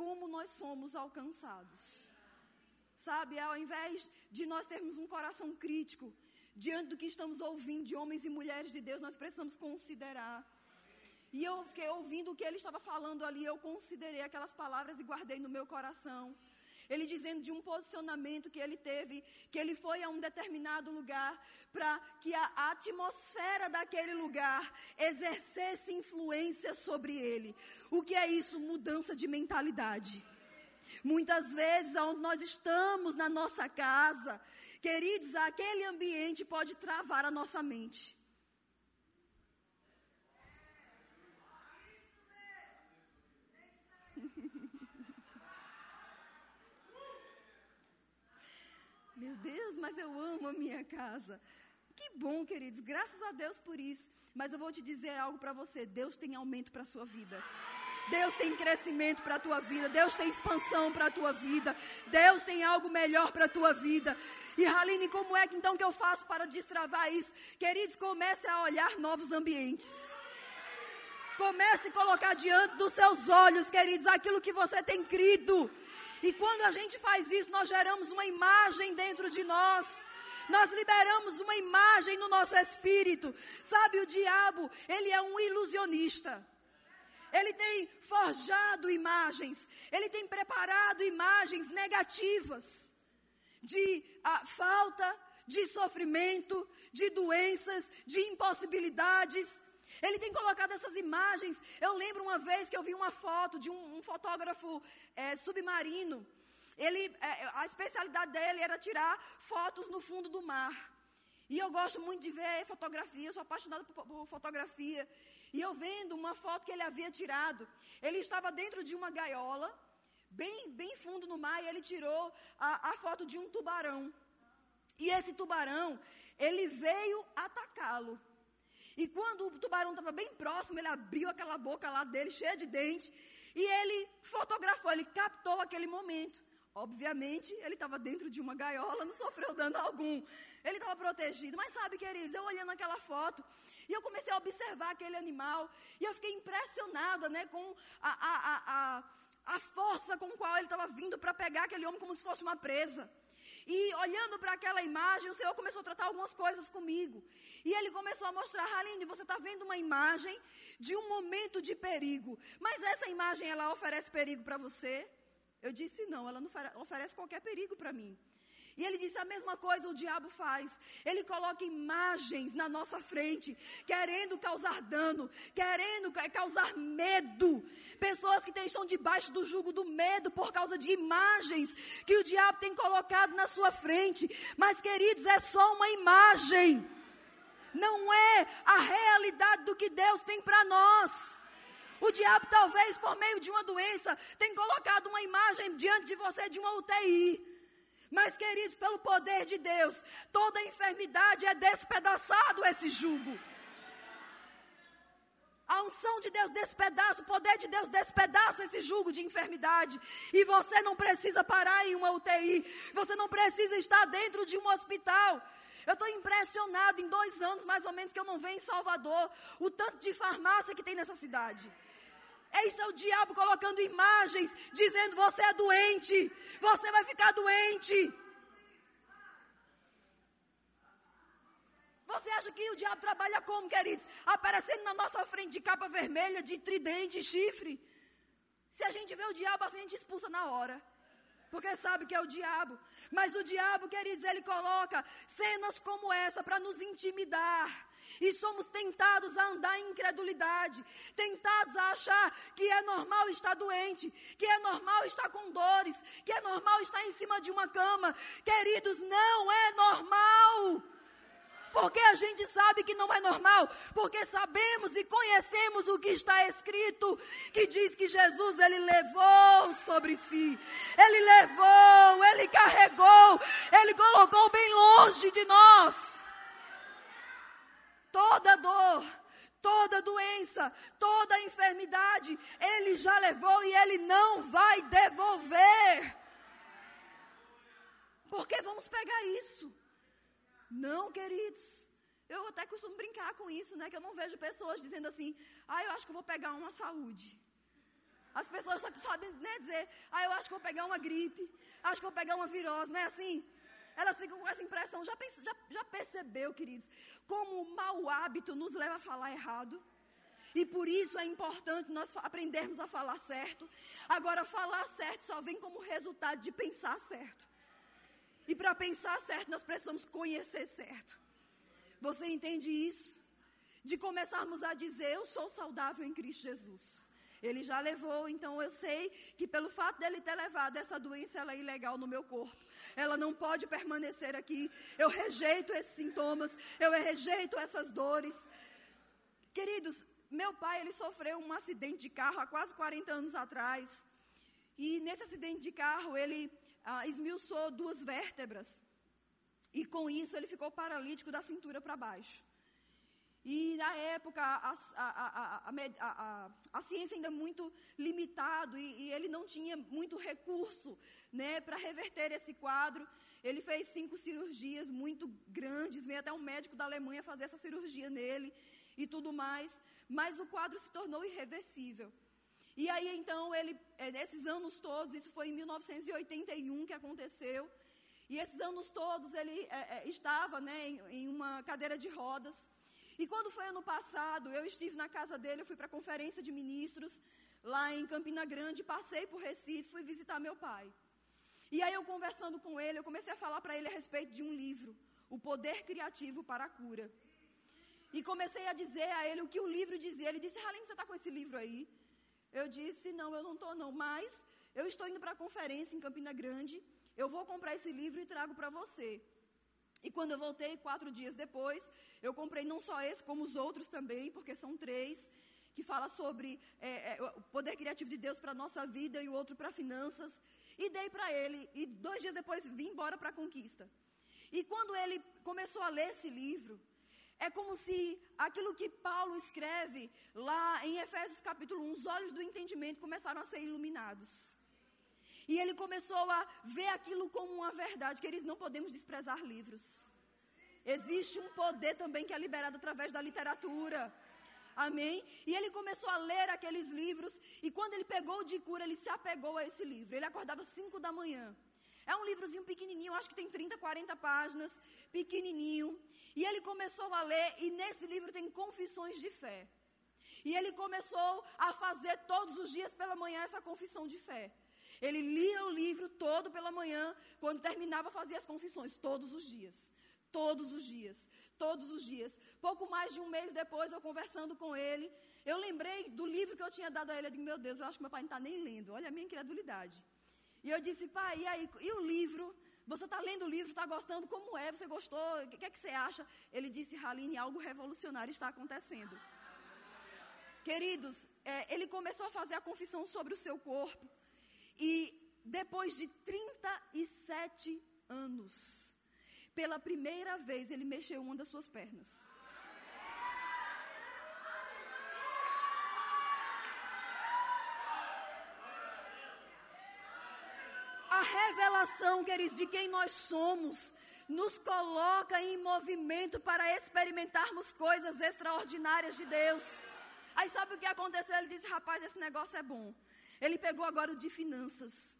S1: como nós somos alcançados. Sabe, ao invés de nós termos um coração crítico diante do que estamos ouvindo de homens e mulheres de Deus, nós precisamos considerar. E eu fiquei ouvindo o que ele estava falando ali, eu considerei aquelas palavras e guardei no meu coração. Ele dizendo de um posicionamento que ele teve, que ele foi a um determinado lugar para que a atmosfera daquele lugar exercesse influência sobre ele. O que é isso? Mudança de mentalidade. Muitas vezes, onde nós estamos na nossa casa, queridos, aquele ambiente pode travar a nossa mente. Meu Deus, mas eu amo a minha casa. Que bom, queridos, graças a Deus por isso. Mas eu vou te dizer algo para você: Deus tem aumento para a sua vida. Deus tem crescimento para a tua vida, Deus tem expansão para a tua vida, Deus tem algo melhor para a tua vida. E Haline, como é que então que eu faço para destravar isso? Queridos, comece a olhar novos ambientes. Comece a colocar diante dos seus olhos, queridos, aquilo que você tem crido. E quando a gente faz isso, nós geramos uma imagem dentro de nós. Nós liberamos uma imagem no nosso espírito. Sabe, o diabo, ele é um ilusionista. Ele tem forjado imagens, ele tem preparado imagens negativas de ah, falta, de sofrimento, de doenças, de impossibilidades. Ele tem colocado essas imagens. Eu lembro uma vez que eu vi uma foto de um, um fotógrafo é, submarino. Ele, é, a especialidade dele era tirar fotos no fundo do mar. E eu gosto muito de ver fotografia, eu sou apaixonada por, por fotografia. E eu vendo uma foto que ele havia tirado, ele estava dentro de uma gaiola, bem, bem fundo no mar, e ele tirou a, a foto de um tubarão. E esse tubarão, ele veio atacá-lo. E quando o tubarão estava bem próximo, ele abriu aquela boca lá dele, cheia de dente, e ele fotografou, ele captou aquele momento. Obviamente, ele estava dentro de uma gaiola, não sofreu dano algum. Ele estava protegido. Mas sabe, queridos, eu olhando aquela foto, e eu comecei a observar aquele animal, e eu fiquei impressionada né, com a, a, a, a, a força com qual ele estava vindo para pegar aquele homem como se fosse uma presa. E olhando para aquela imagem, o Senhor começou a tratar algumas coisas comigo. E Ele começou a mostrar, Haline, você está vendo uma imagem de um momento de perigo. Mas essa imagem, ela oferece perigo para você? Eu disse, não, ela não oferece qualquer perigo para mim. E ele disse a mesma coisa o diabo faz. Ele coloca imagens na nossa frente, querendo causar dano, querendo causar medo. Pessoas que estão debaixo do jugo do medo por causa de imagens que o diabo tem colocado na sua frente. Mas, queridos, é só uma imagem. Não é a realidade do que Deus tem para nós. O diabo, talvez por meio de uma doença, tem colocado uma imagem diante de você de uma UTI. Mas, queridos, pelo poder de Deus, toda enfermidade é despedaçado esse jugo. A unção de Deus despedaça, o poder de Deus despedaça esse jugo de enfermidade. E você não precisa parar em uma UTI. Você não precisa estar dentro de um hospital. Eu estou impressionado em dois anos, mais ou menos, que eu não venho em Salvador, o tanto de farmácia que tem nessa cidade. Esse é o diabo colocando imagens, dizendo: você é doente, você vai ficar doente. Você acha que o diabo trabalha como, queridos? Aparecendo na nossa frente de capa vermelha, de tridente, chifre. Se a gente vê o diabo assim, a gente expulsa na hora. Porque sabe que é o diabo. Mas o diabo, queridos, ele coloca cenas como essa para nos intimidar. E somos tentados a andar em incredulidade, tentados a achar que é normal estar doente, que é normal estar com dores, que é normal estar em cima de uma cama. Queridos, não é normal. Porque a gente sabe que não é normal, porque sabemos e conhecemos o que está escrito, que diz que Jesus ele levou sobre si. Ele levou, ele carregou, ele colocou bem longe de nós. Toda dor, toda doença, toda enfermidade, ele já levou e ele não vai devolver. Porque vamos pegar isso. Não, queridos. Eu até costumo brincar com isso, né? Que eu não vejo pessoas dizendo assim, ah, eu acho que vou pegar uma saúde. As pessoas sabem né, dizer, ah, eu acho que vou pegar uma gripe, acho que vou pegar uma virose, não é assim? Elas ficam com essa impressão. Já, já, já percebeu, queridos, como o mau hábito nos leva a falar errado? E por isso é importante nós aprendermos a falar certo. Agora, falar certo só vem como resultado de pensar certo. E para pensar certo, nós precisamos conhecer certo. Você entende isso? De começarmos a dizer: Eu sou saudável em Cristo Jesus. Ele já levou, então eu sei que pelo fato dele ter levado essa doença, ela é ilegal no meu corpo. Ela não pode permanecer aqui. Eu rejeito esses sintomas, eu rejeito essas dores. Queridos, meu pai, ele sofreu um acidente de carro há quase 40 anos atrás. E nesse acidente de carro, ele ah, esmiuçou duas vértebras. E com isso ele ficou paralítico da cintura para baixo. E na época a, a, a, a, ciência ainda muito limitado e, e, ele não tinha muito recurso né, para reverter esse quadro. Ele fez cinco cirurgias muito grandes, veio até um médico da Alemanha fazer essa cirurgia nele e tudo mais. Mas o quadro se tornou irreversível. E aí então ele, é, nesses anos todos, isso foi em 1981 que aconteceu. E esses anos todos ele é, é, estava né, em, em, uma cadeira de rodas. E quando foi ano passado, eu estive na casa dele, eu fui para a conferência de ministros lá em Campina Grande, passei por Recife, fui visitar meu pai. E aí eu conversando com ele, eu comecei a falar para ele a respeito de um livro, O Poder Criativo para a Cura. E comecei a dizer a ele o que o livro dizia. Ele disse, Raline, você está com esse livro aí? Eu disse: Não, eu não estou, não. Mas eu estou indo para a conferência em Campina Grande. Eu vou comprar esse livro e trago para você. E quando eu voltei, quatro dias depois, eu comprei não só esse, como os outros também, porque são três, que fala sobre é, é, o poder criativo de Deus para a nossa vida e o outro para finanças. E dei para ele. E dois dias depois vim embora para a conquista. E quando ele começou a ler esse livro, é como se aquilo que Paulo escreve lá em Efésios capítulo 1, os olhos do entendimento começaram a ser iluminados. E ele começou a ver aquilo como uma verdade, que eles não podemos desprezar livros. Existe um poder também que é liberado através da literatura. Amém? E ele começou a ler aqueles livros. E quando ele pegou de cura, ele se apegou a esse livro. Ele acordava 5 da manhã. É um livrozinho pequenininho, acho que tem 30, 40 páginas, pequenininho. E ele começou a ler, e nesse livro tem confissões de fé. E ele começou a fazer todos os dias pela manhã essa confissão de fé. Ele lia o livro todo pela manhã, quando terminava, fazia as confissões, todos os dias. Todos os dias, todos os dias. Pouco mais de um mês depois, eu conversando com ele, eu lembrei do livro que eu tinha dado a ele. Eu disse, meu Deus, eu acho que meu pai não está nem lendo. Olha a minha incredulidade. E eu disse, pai, e aí? E o livro? Você está lendo o livro, está gostando? Como é? Você gostou? O que é que você acha? Ele disse, Haline, algo revolucionário está acontecendo. Queridos, é, ele começou a fazer a confissão sobre o seu corpo. E depois de 37 anos, pela primeira vez, ele mexeu uma das suas pernas. revelação, queridos, de quem nós somos, nos coloca em movimento para experimentarmos coisas extraordinárias de Deus. Aí sabe o que aconteceu? Ele disse: rapaz, esse negócio é bom. Ele pegou agora o de finanças.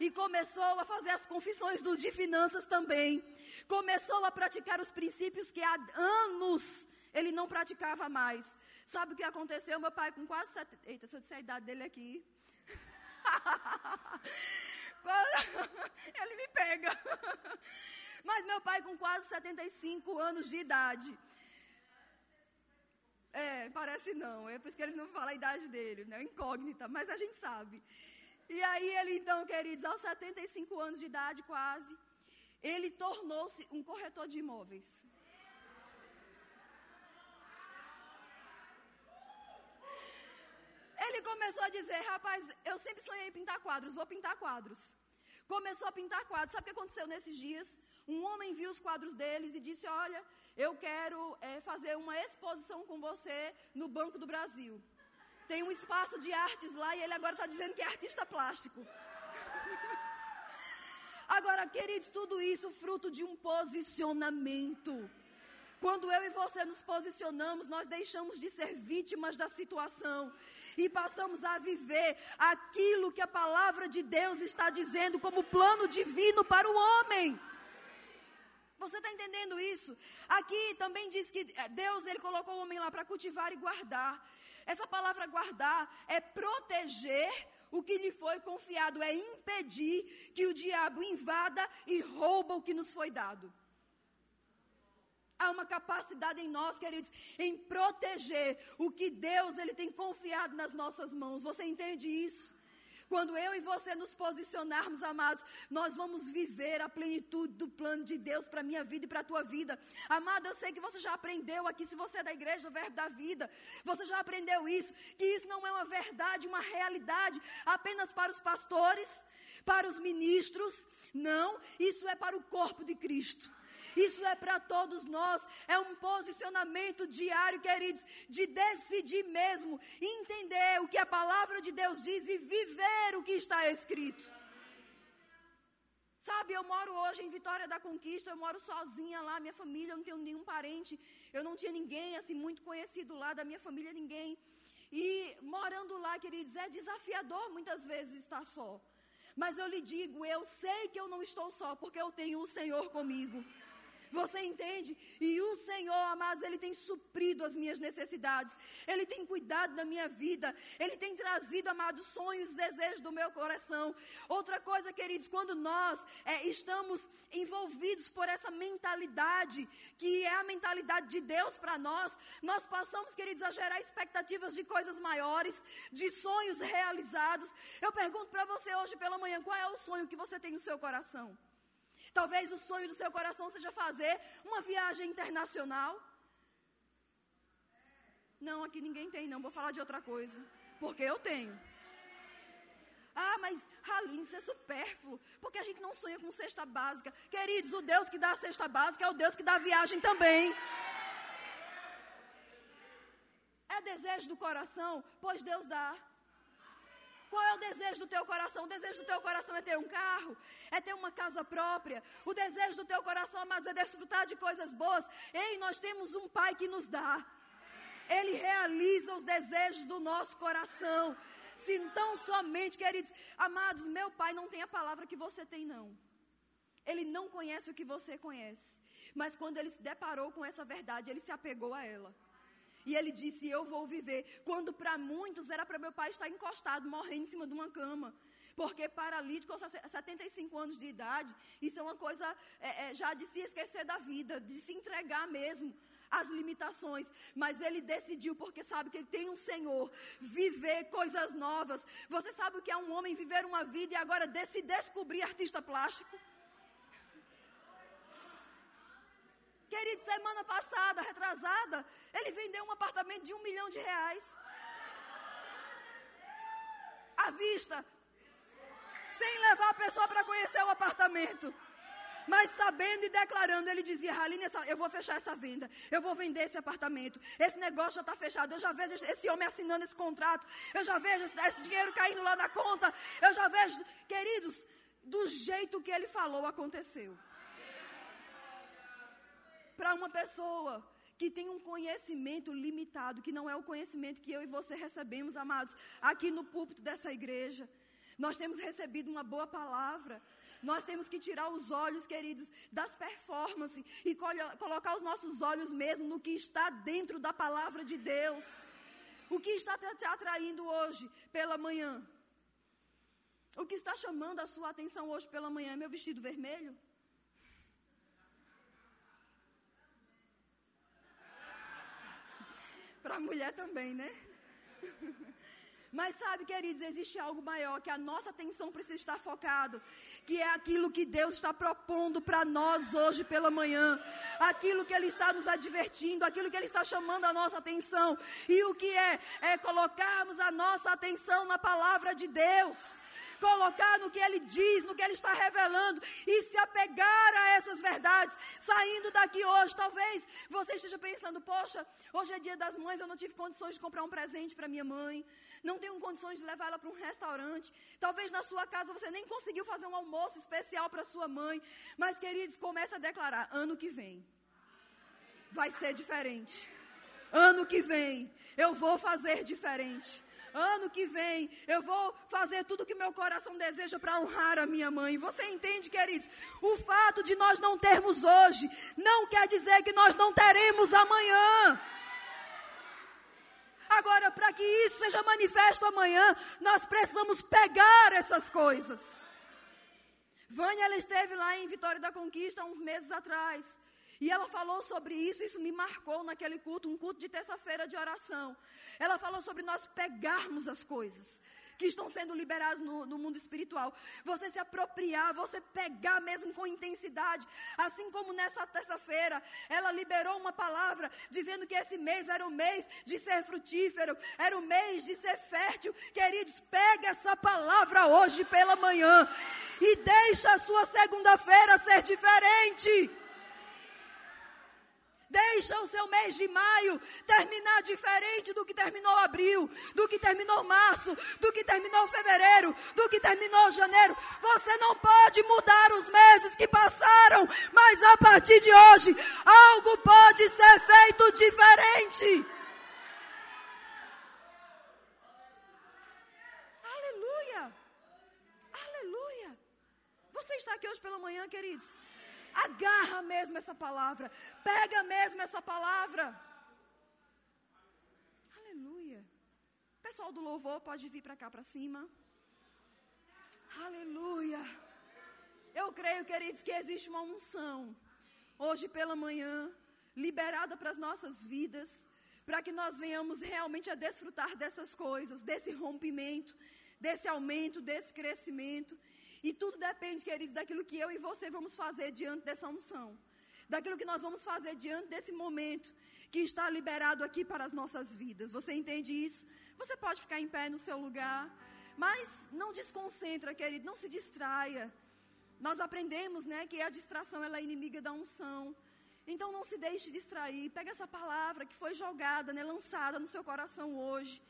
S1: E começou a fazer as confissões do de finanças também. Começou a praticar os princípios que há anos ele não praticava mais. Sabe o que aconteceu? Meu pai, com quase. Set... Eita, se eu disser a idade dele aqui. ele me pega. Mas meu pai, com quase 75 anos de idade. É, parece não. É por isso que ele não fala a idade dele, né? Incógnita, mas a gente sabe. E aí ele, então, queridos, aos 75 anos de idade, quase, ele tornou-se um corretor de imóveis. Ele começou a dizer, rapaz, eu sempre sonhei em pintar quadros, vou pintar quadros. Começou a pintar quadros. Sabe o que aconteceu nesses dias? Um homem viu os quadros deles e disse: Olha, eu quero é, fazer uma exposição com você no Banco do Brasil. Tem um espaço de artes lá e ele agora está dizendo que é artista plástico. agora, queridos, tudo isso fruto de um posicionamento. Quando eu e você nos posicionamos, nós deixamos de ser vítimas da situação e passamos a viver aquilo que a palavra de Deus está dizendo como plano divino para o homem. Você está entendendo isso? Aqui também diz que eh, Deus ele colocou o homem lá para cultivar e guardar. Essa palavra guardar é proteger o que lhe foi confiado, é impedir que o diabo invada e rouba o que nos foi dado. Há uma capacidade em nós, queridos, em proteger o que Deus ele tem confiado nas nossas mãos. Você entende isso? Quando eu e você nos posicionarmos, amados, nós vamos viver a plenitude do plano de Deus para a minha vida e para a tua vida. Amado, eu sei que você já aprendeu aqui, se você é da igreja, o verbo da vida, você já aprendeu isso, que isso não é uma verdade, uma realidade apenas para os pastores, para os ministros. Não, isso é para o corpo de Cristo. Isso é para todos nós. É um posicionamento diário, queridos, de decidir mesmo, entender o que a palavra de Deus diz e viver o que está escrito. Sabe, eu moro hoje em Vitória da Conquista, eu moro sozinha lá, minha família, eu não tenho nenhum parente, eu não tinha ninguém assim muito conhecido lá, da minha família ninguém. E morando lá, queridos, é desafiador muitas vezes estar só. Mas eu lhe digo, eu sei que eu não estou só, porque eu tenho o Senhor comigo. Você entende? E o Senhor, amados, Ele tem suprido as minhas necessidades. Ele tem cuidado da minha vida. Ele tem trazido, amados, sonhos, desejos do meu coração. Outra coisa, queridos, quando nós é, estamos envolvidos por essa mentalidade, que é a mentalidade de Deus para nós, nós passamos, queridos, a gerar expectativas de coisas maiores, de sonhos realizados. Eu pergunto para você hoje pela manhã, qual é o sonho que você tem no seu coração? Talvez o sonho do seu coração seja fazer uma viagem internacional. Não, aqui ninguém tem, não. Vou falar de outra coisa. Porque eu tenho. Ah, mas Halim, isso é supérfluo. Porque a gente não sonha com cesta básica. Queridos, o Deus que dá a cesta básica é o Deus que dá a viagem também. É desejo do coração? Pois Deus dá. Qual é o desejo do teu coração? O desejo do teu coração é ter um carro, é ter uma casa própria. O desejo do teu coração, amados, é desfrutar de coisas boas. Ei, nós temos um Pai que nos dá. Ele realiza os desejos do nosso coração. Se tão somente, queridos, amados, meu Pai não tem a palavra que você tem, não. Ele não conhece o que você conhece. Mas quando ele se deparou com essa verdade, ele se apegou a ela. E ele disse: Eu vou viver. Quando para muitos era para meu pai estar encostado, morrendo em cima de uma cama. Porque paralítico aos 75 anos de idade, isso é uma coisa é, é, já de se esquecer da vida, de se entregar mesmo às limitações. Mas ele decidiu, porque sabe que ele tem um Senhor, viver coisas novas. Você sabe o que é um homem viver uma vida e agora se descobrir artista plástico? Querido, semana passada, retrasada, ele vendeu um apartamento de um milhão de reais. À vista. Sem levar a pessoa para conhecer o apartamento. Mas sabendo e declarando, ele dizia: Haline, eu vou fechar essa venda. Eu vou vender esse apartamento. Esse negócio já está fechado. Eu já vejo esse homem assinando esse contrato. Eu já vejo esse dinheiro caindo lá na conta. Eu já vejo. Queridos, do jeito que ele falou, aconteceu para uma pessoa que tem um conhecimento limitado, que não é o conhecimento que eu e você recebemos, amados, aqui no púlpito dessa igreja. Nós temos recebido uma boa palavra. Nós temos que tirar os olhos, queridos, das performances e colocar os nossos olhos mesmo no que está dentro da palavra de Deus. O que está te atraindo hoje pela manhã? O que está chamando a sua atenção hoje pela manhã meu vestido vermelho? Para a mulher também, né? Mas sabe, queridos, existe algo maior que a nossa atenção precisa estar focado, que é aquilo que Deus está propondo para nós hoje pela manhã, aquilo que Ele está nos advertindo, aquilo que Ele está chamando a nossa atenção, e o que é? É colocarmos a nossa atenção na palavra de Deus. Colocar no que ele diz, no que ele está revelando e se apegar a essas verdades. Saindo daqui hoje, talvez você esteja pensando: poxa, hoje é dia das mães, eu não tive condições de comprar um presente para minha mãe, não tenho condições de levar ela para um restaurante. Talvez na sua casa você nem conseguiu fazer um almoço especial para sua mãe. Mas, queridos, comece a declarar: ano que vem vai ser diferente. Ano que vem eu vou fazer diferente. Ano que vem eu vou fazer tudo que meu coração deseja para honrar a minha mãe. Você entende, queridos? O fato de nós não termos hoje não quer dizer que nós não teremos amanhã. Agora, para que isso seja manifesto amanhã, nós precisamos pegar essas coisas. Vânia, ela esteve lá em Vitória da Conquista uns meses atrás. E ela falou sobre isso, isso me marcou naquele culto, um culto de terça-feira de oração. Ela falou sobre nós pegarmos as coisas que estão sendo liberadas no, no, mundo espiritual. Você se apropriar, você pegar mesmo com intensidade. Assim como nessa terça-feira, ela liberou uma palavra dizendo que esse mês era o mês de ser frutífero, era o mês de ser fértil. Queridos, pega essa palavra hoje pela manhã e deixa a sua segunda-feira ser diferente. Deixa o seu mês de maio terminar diferente do que terminou abril, do que terminou março, do que terminou fevereiro, do que terminou janeiro. Você não pode mudar os meses que passaram, mas a partir de hoje, algo pode ser feito diferente. Aleluia! Aleluia! Você está aqui hoje pela manhã, queridos? Agarra mesmo essa palavra. Pega mesmo essa palavra. Aleluia. Pessoal do louvor, pode vir para cá para cima. Aleluia. Eu creio, queridos, que existe uma unção hoje pela manhã, liberada para as nossas vidas, para que nós venhamos realmente a desfrutar dessas coisas, desse rompimento, desse aumento, desse crescimento. E tudo depende, queridos, daquilo que eu e você vamos fazer diante dessa unção. Daquilo que nós vamos fazer diante desse momento que está liberado aqui para as nossas vidas. Você entende isso? Você pode ficar em pé no seu lugar, mas não desconcentra, querido, não se distraia. Nós aprendemos, né, que a distração ela é inimiga da unção. Então não se deixe distrair. Pega essa palavra que foi jogada, né, lançada no seu coração hoje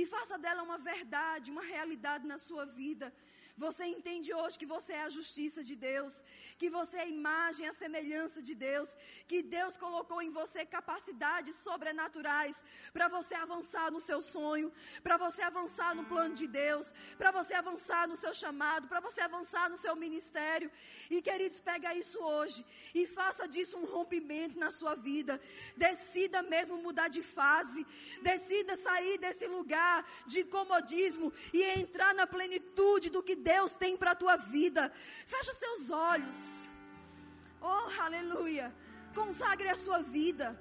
S1: e faça dela uma verdade, uma realidade na sua vida. Você entende hoje que você é a justiça de Deus, que você é a imagem, a semelhança de Deus, que Deus colocou em você capacidades sobrenaturais para você avançar no seu sonho, para você avançar no plano de Deus, para você avançar no seu chamado, para você avançar no seu ministério. E queridos, pega isso hoje e faça disso um rompimento na sua vida. Decida mesmo mudar de fase, decida sair desse lugar de comodismo e entrar na plenitude do que Deus tem para a tua vida. Feche seus olhos. Oh, aleluia. Consagre a sua vida.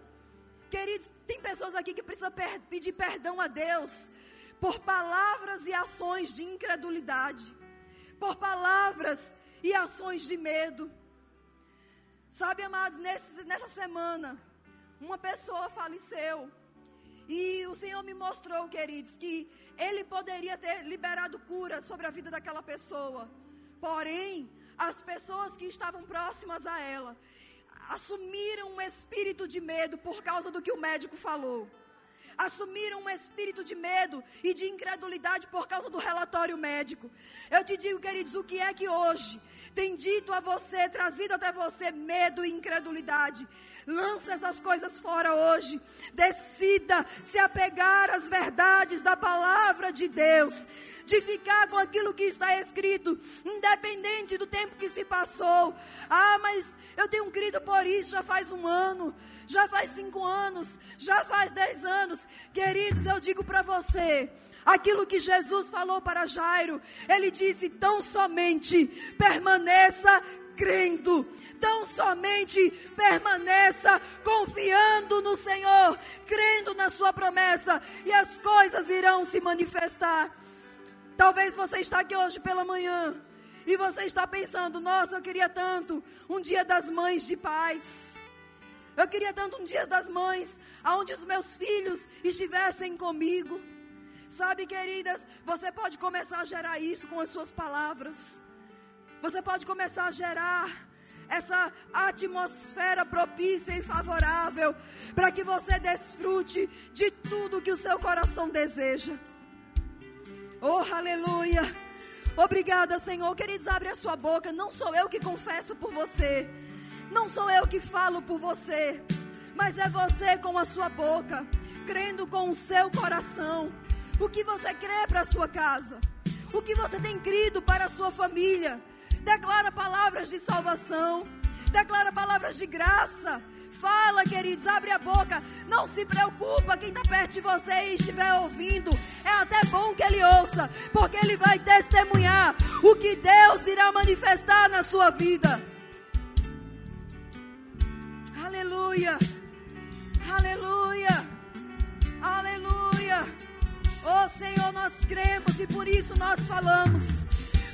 S1: Queridos, tem pessoas aqui que precisam per pedir perdão a Deus por palavras e ações de incredulidade, por palavras e ações de medo. Sabe, amados, nesse, nessa semana, uma pessoa faleceu. E Senhor me mostrou, queridos, que ele poderia ter liberado cura sobre a vida daquela pessoa. Porém, as pessoas que estavam próximas a ela assumiram um espírito de medo por causa do que o médico falou. Assumiram um espírito de medo e de incredulidade por causa do relatório médico. Eu te digo, queridos, o que é que hoje tem dito a você, trazido até você medo e incredulidade? Lança essas coisas fora hoje. Decida se apegar às verdades da palavra de Deus. De ficar com aquilo que está escrito, independente do tempo que se passou. Ah, mas eu tenho crido por isso já faz um ano, já faz cinco anos, já faz dez anos. Queridos, eu digo para você aquilo que Jesus falou para Jairo. Ele disse: tão somente permaneça crendo, tão somente permaneça confiando no Senhor, crendo na Sua promessa, e as coisas irão se manifestar. Talvez você está aqui hoje pela manhã e você está pensando: nossa, eu queria tanto um dia das mães de paz. Eu queria tanto um dia das mães, onde os meus filhos estivessem comigo. Sabe, queridas, você pode começar a gerar isso com as suas palavras. Você pode começar a gerar essa atmosfera propícia e favorável para que você desfrute de tudo que o seu coração deseja. Oh, aleluia! Obrigada, Senhor. Queridos, abre a sua boca. Não sou eu que confesso por você. Não sou eu que falo por você. Mas é você com a sua boca, crendo com o seu coração. O que você crê para a sua casa? O que você tem crido para a sua família? Declara palavras de salvação. Declara palavras de graça. Fala, queridos, abre a boca. Não se preocupa quem está perto de você e estiver ouvindo. É até bom que ele ouça, porque ele vai testemunhar o que Deus irá manifestar na sua vida. Aleluia. Senhor, nós cremos e por isso nós falamos.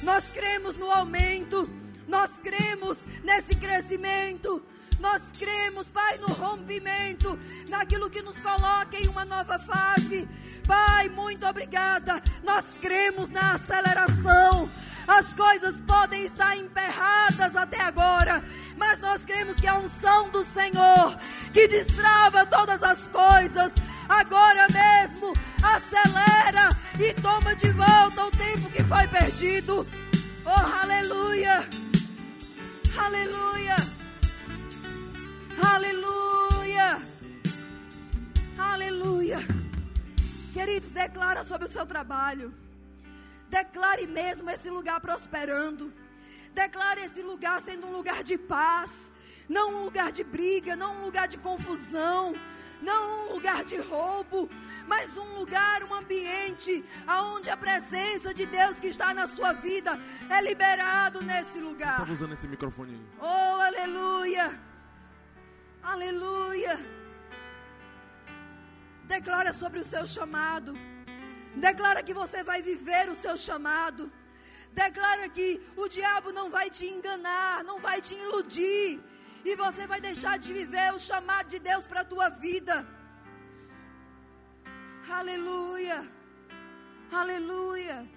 S1: Nós cremos no aumento, nós cremos nesse crescimento, nós cremos, Pai, no rompimento, naquilo que nos coloca em uma nova fase. Pai, muito obrigada. Nós cremos na aceleração. As coisas podem estar emperradas até agora, mas nós cremos que a unção do Senhor, que destrava todas as coisas, agora mesmo acelera e toma de volta o tempo que foi perdido. Oh, aleluia! Aleluia! Aleluia! Aleluia! Queridos, declara sobre o seu trabalho. Declare mesmo esse lugar prosperando. Declare esse lugar sendo um lugar de paz, não um lugar de briga, não um lugar de confusão, não um lugar de roubo, mas um lugar, um ambiente aonde a presença de Deus que está na sua vida é liberado nesse lugar.
S2: Estava usando esse microfone.
S1: Oh, aleluia! Aleluia! Declara sobre o seu chamado. Declara que você vai viver o seu chamado. Declara que o diabo não vai te enganar, não vai te iludir e você vai deixar de viver o chamado de Deus para a tua vida. Aleluia. Aleluia.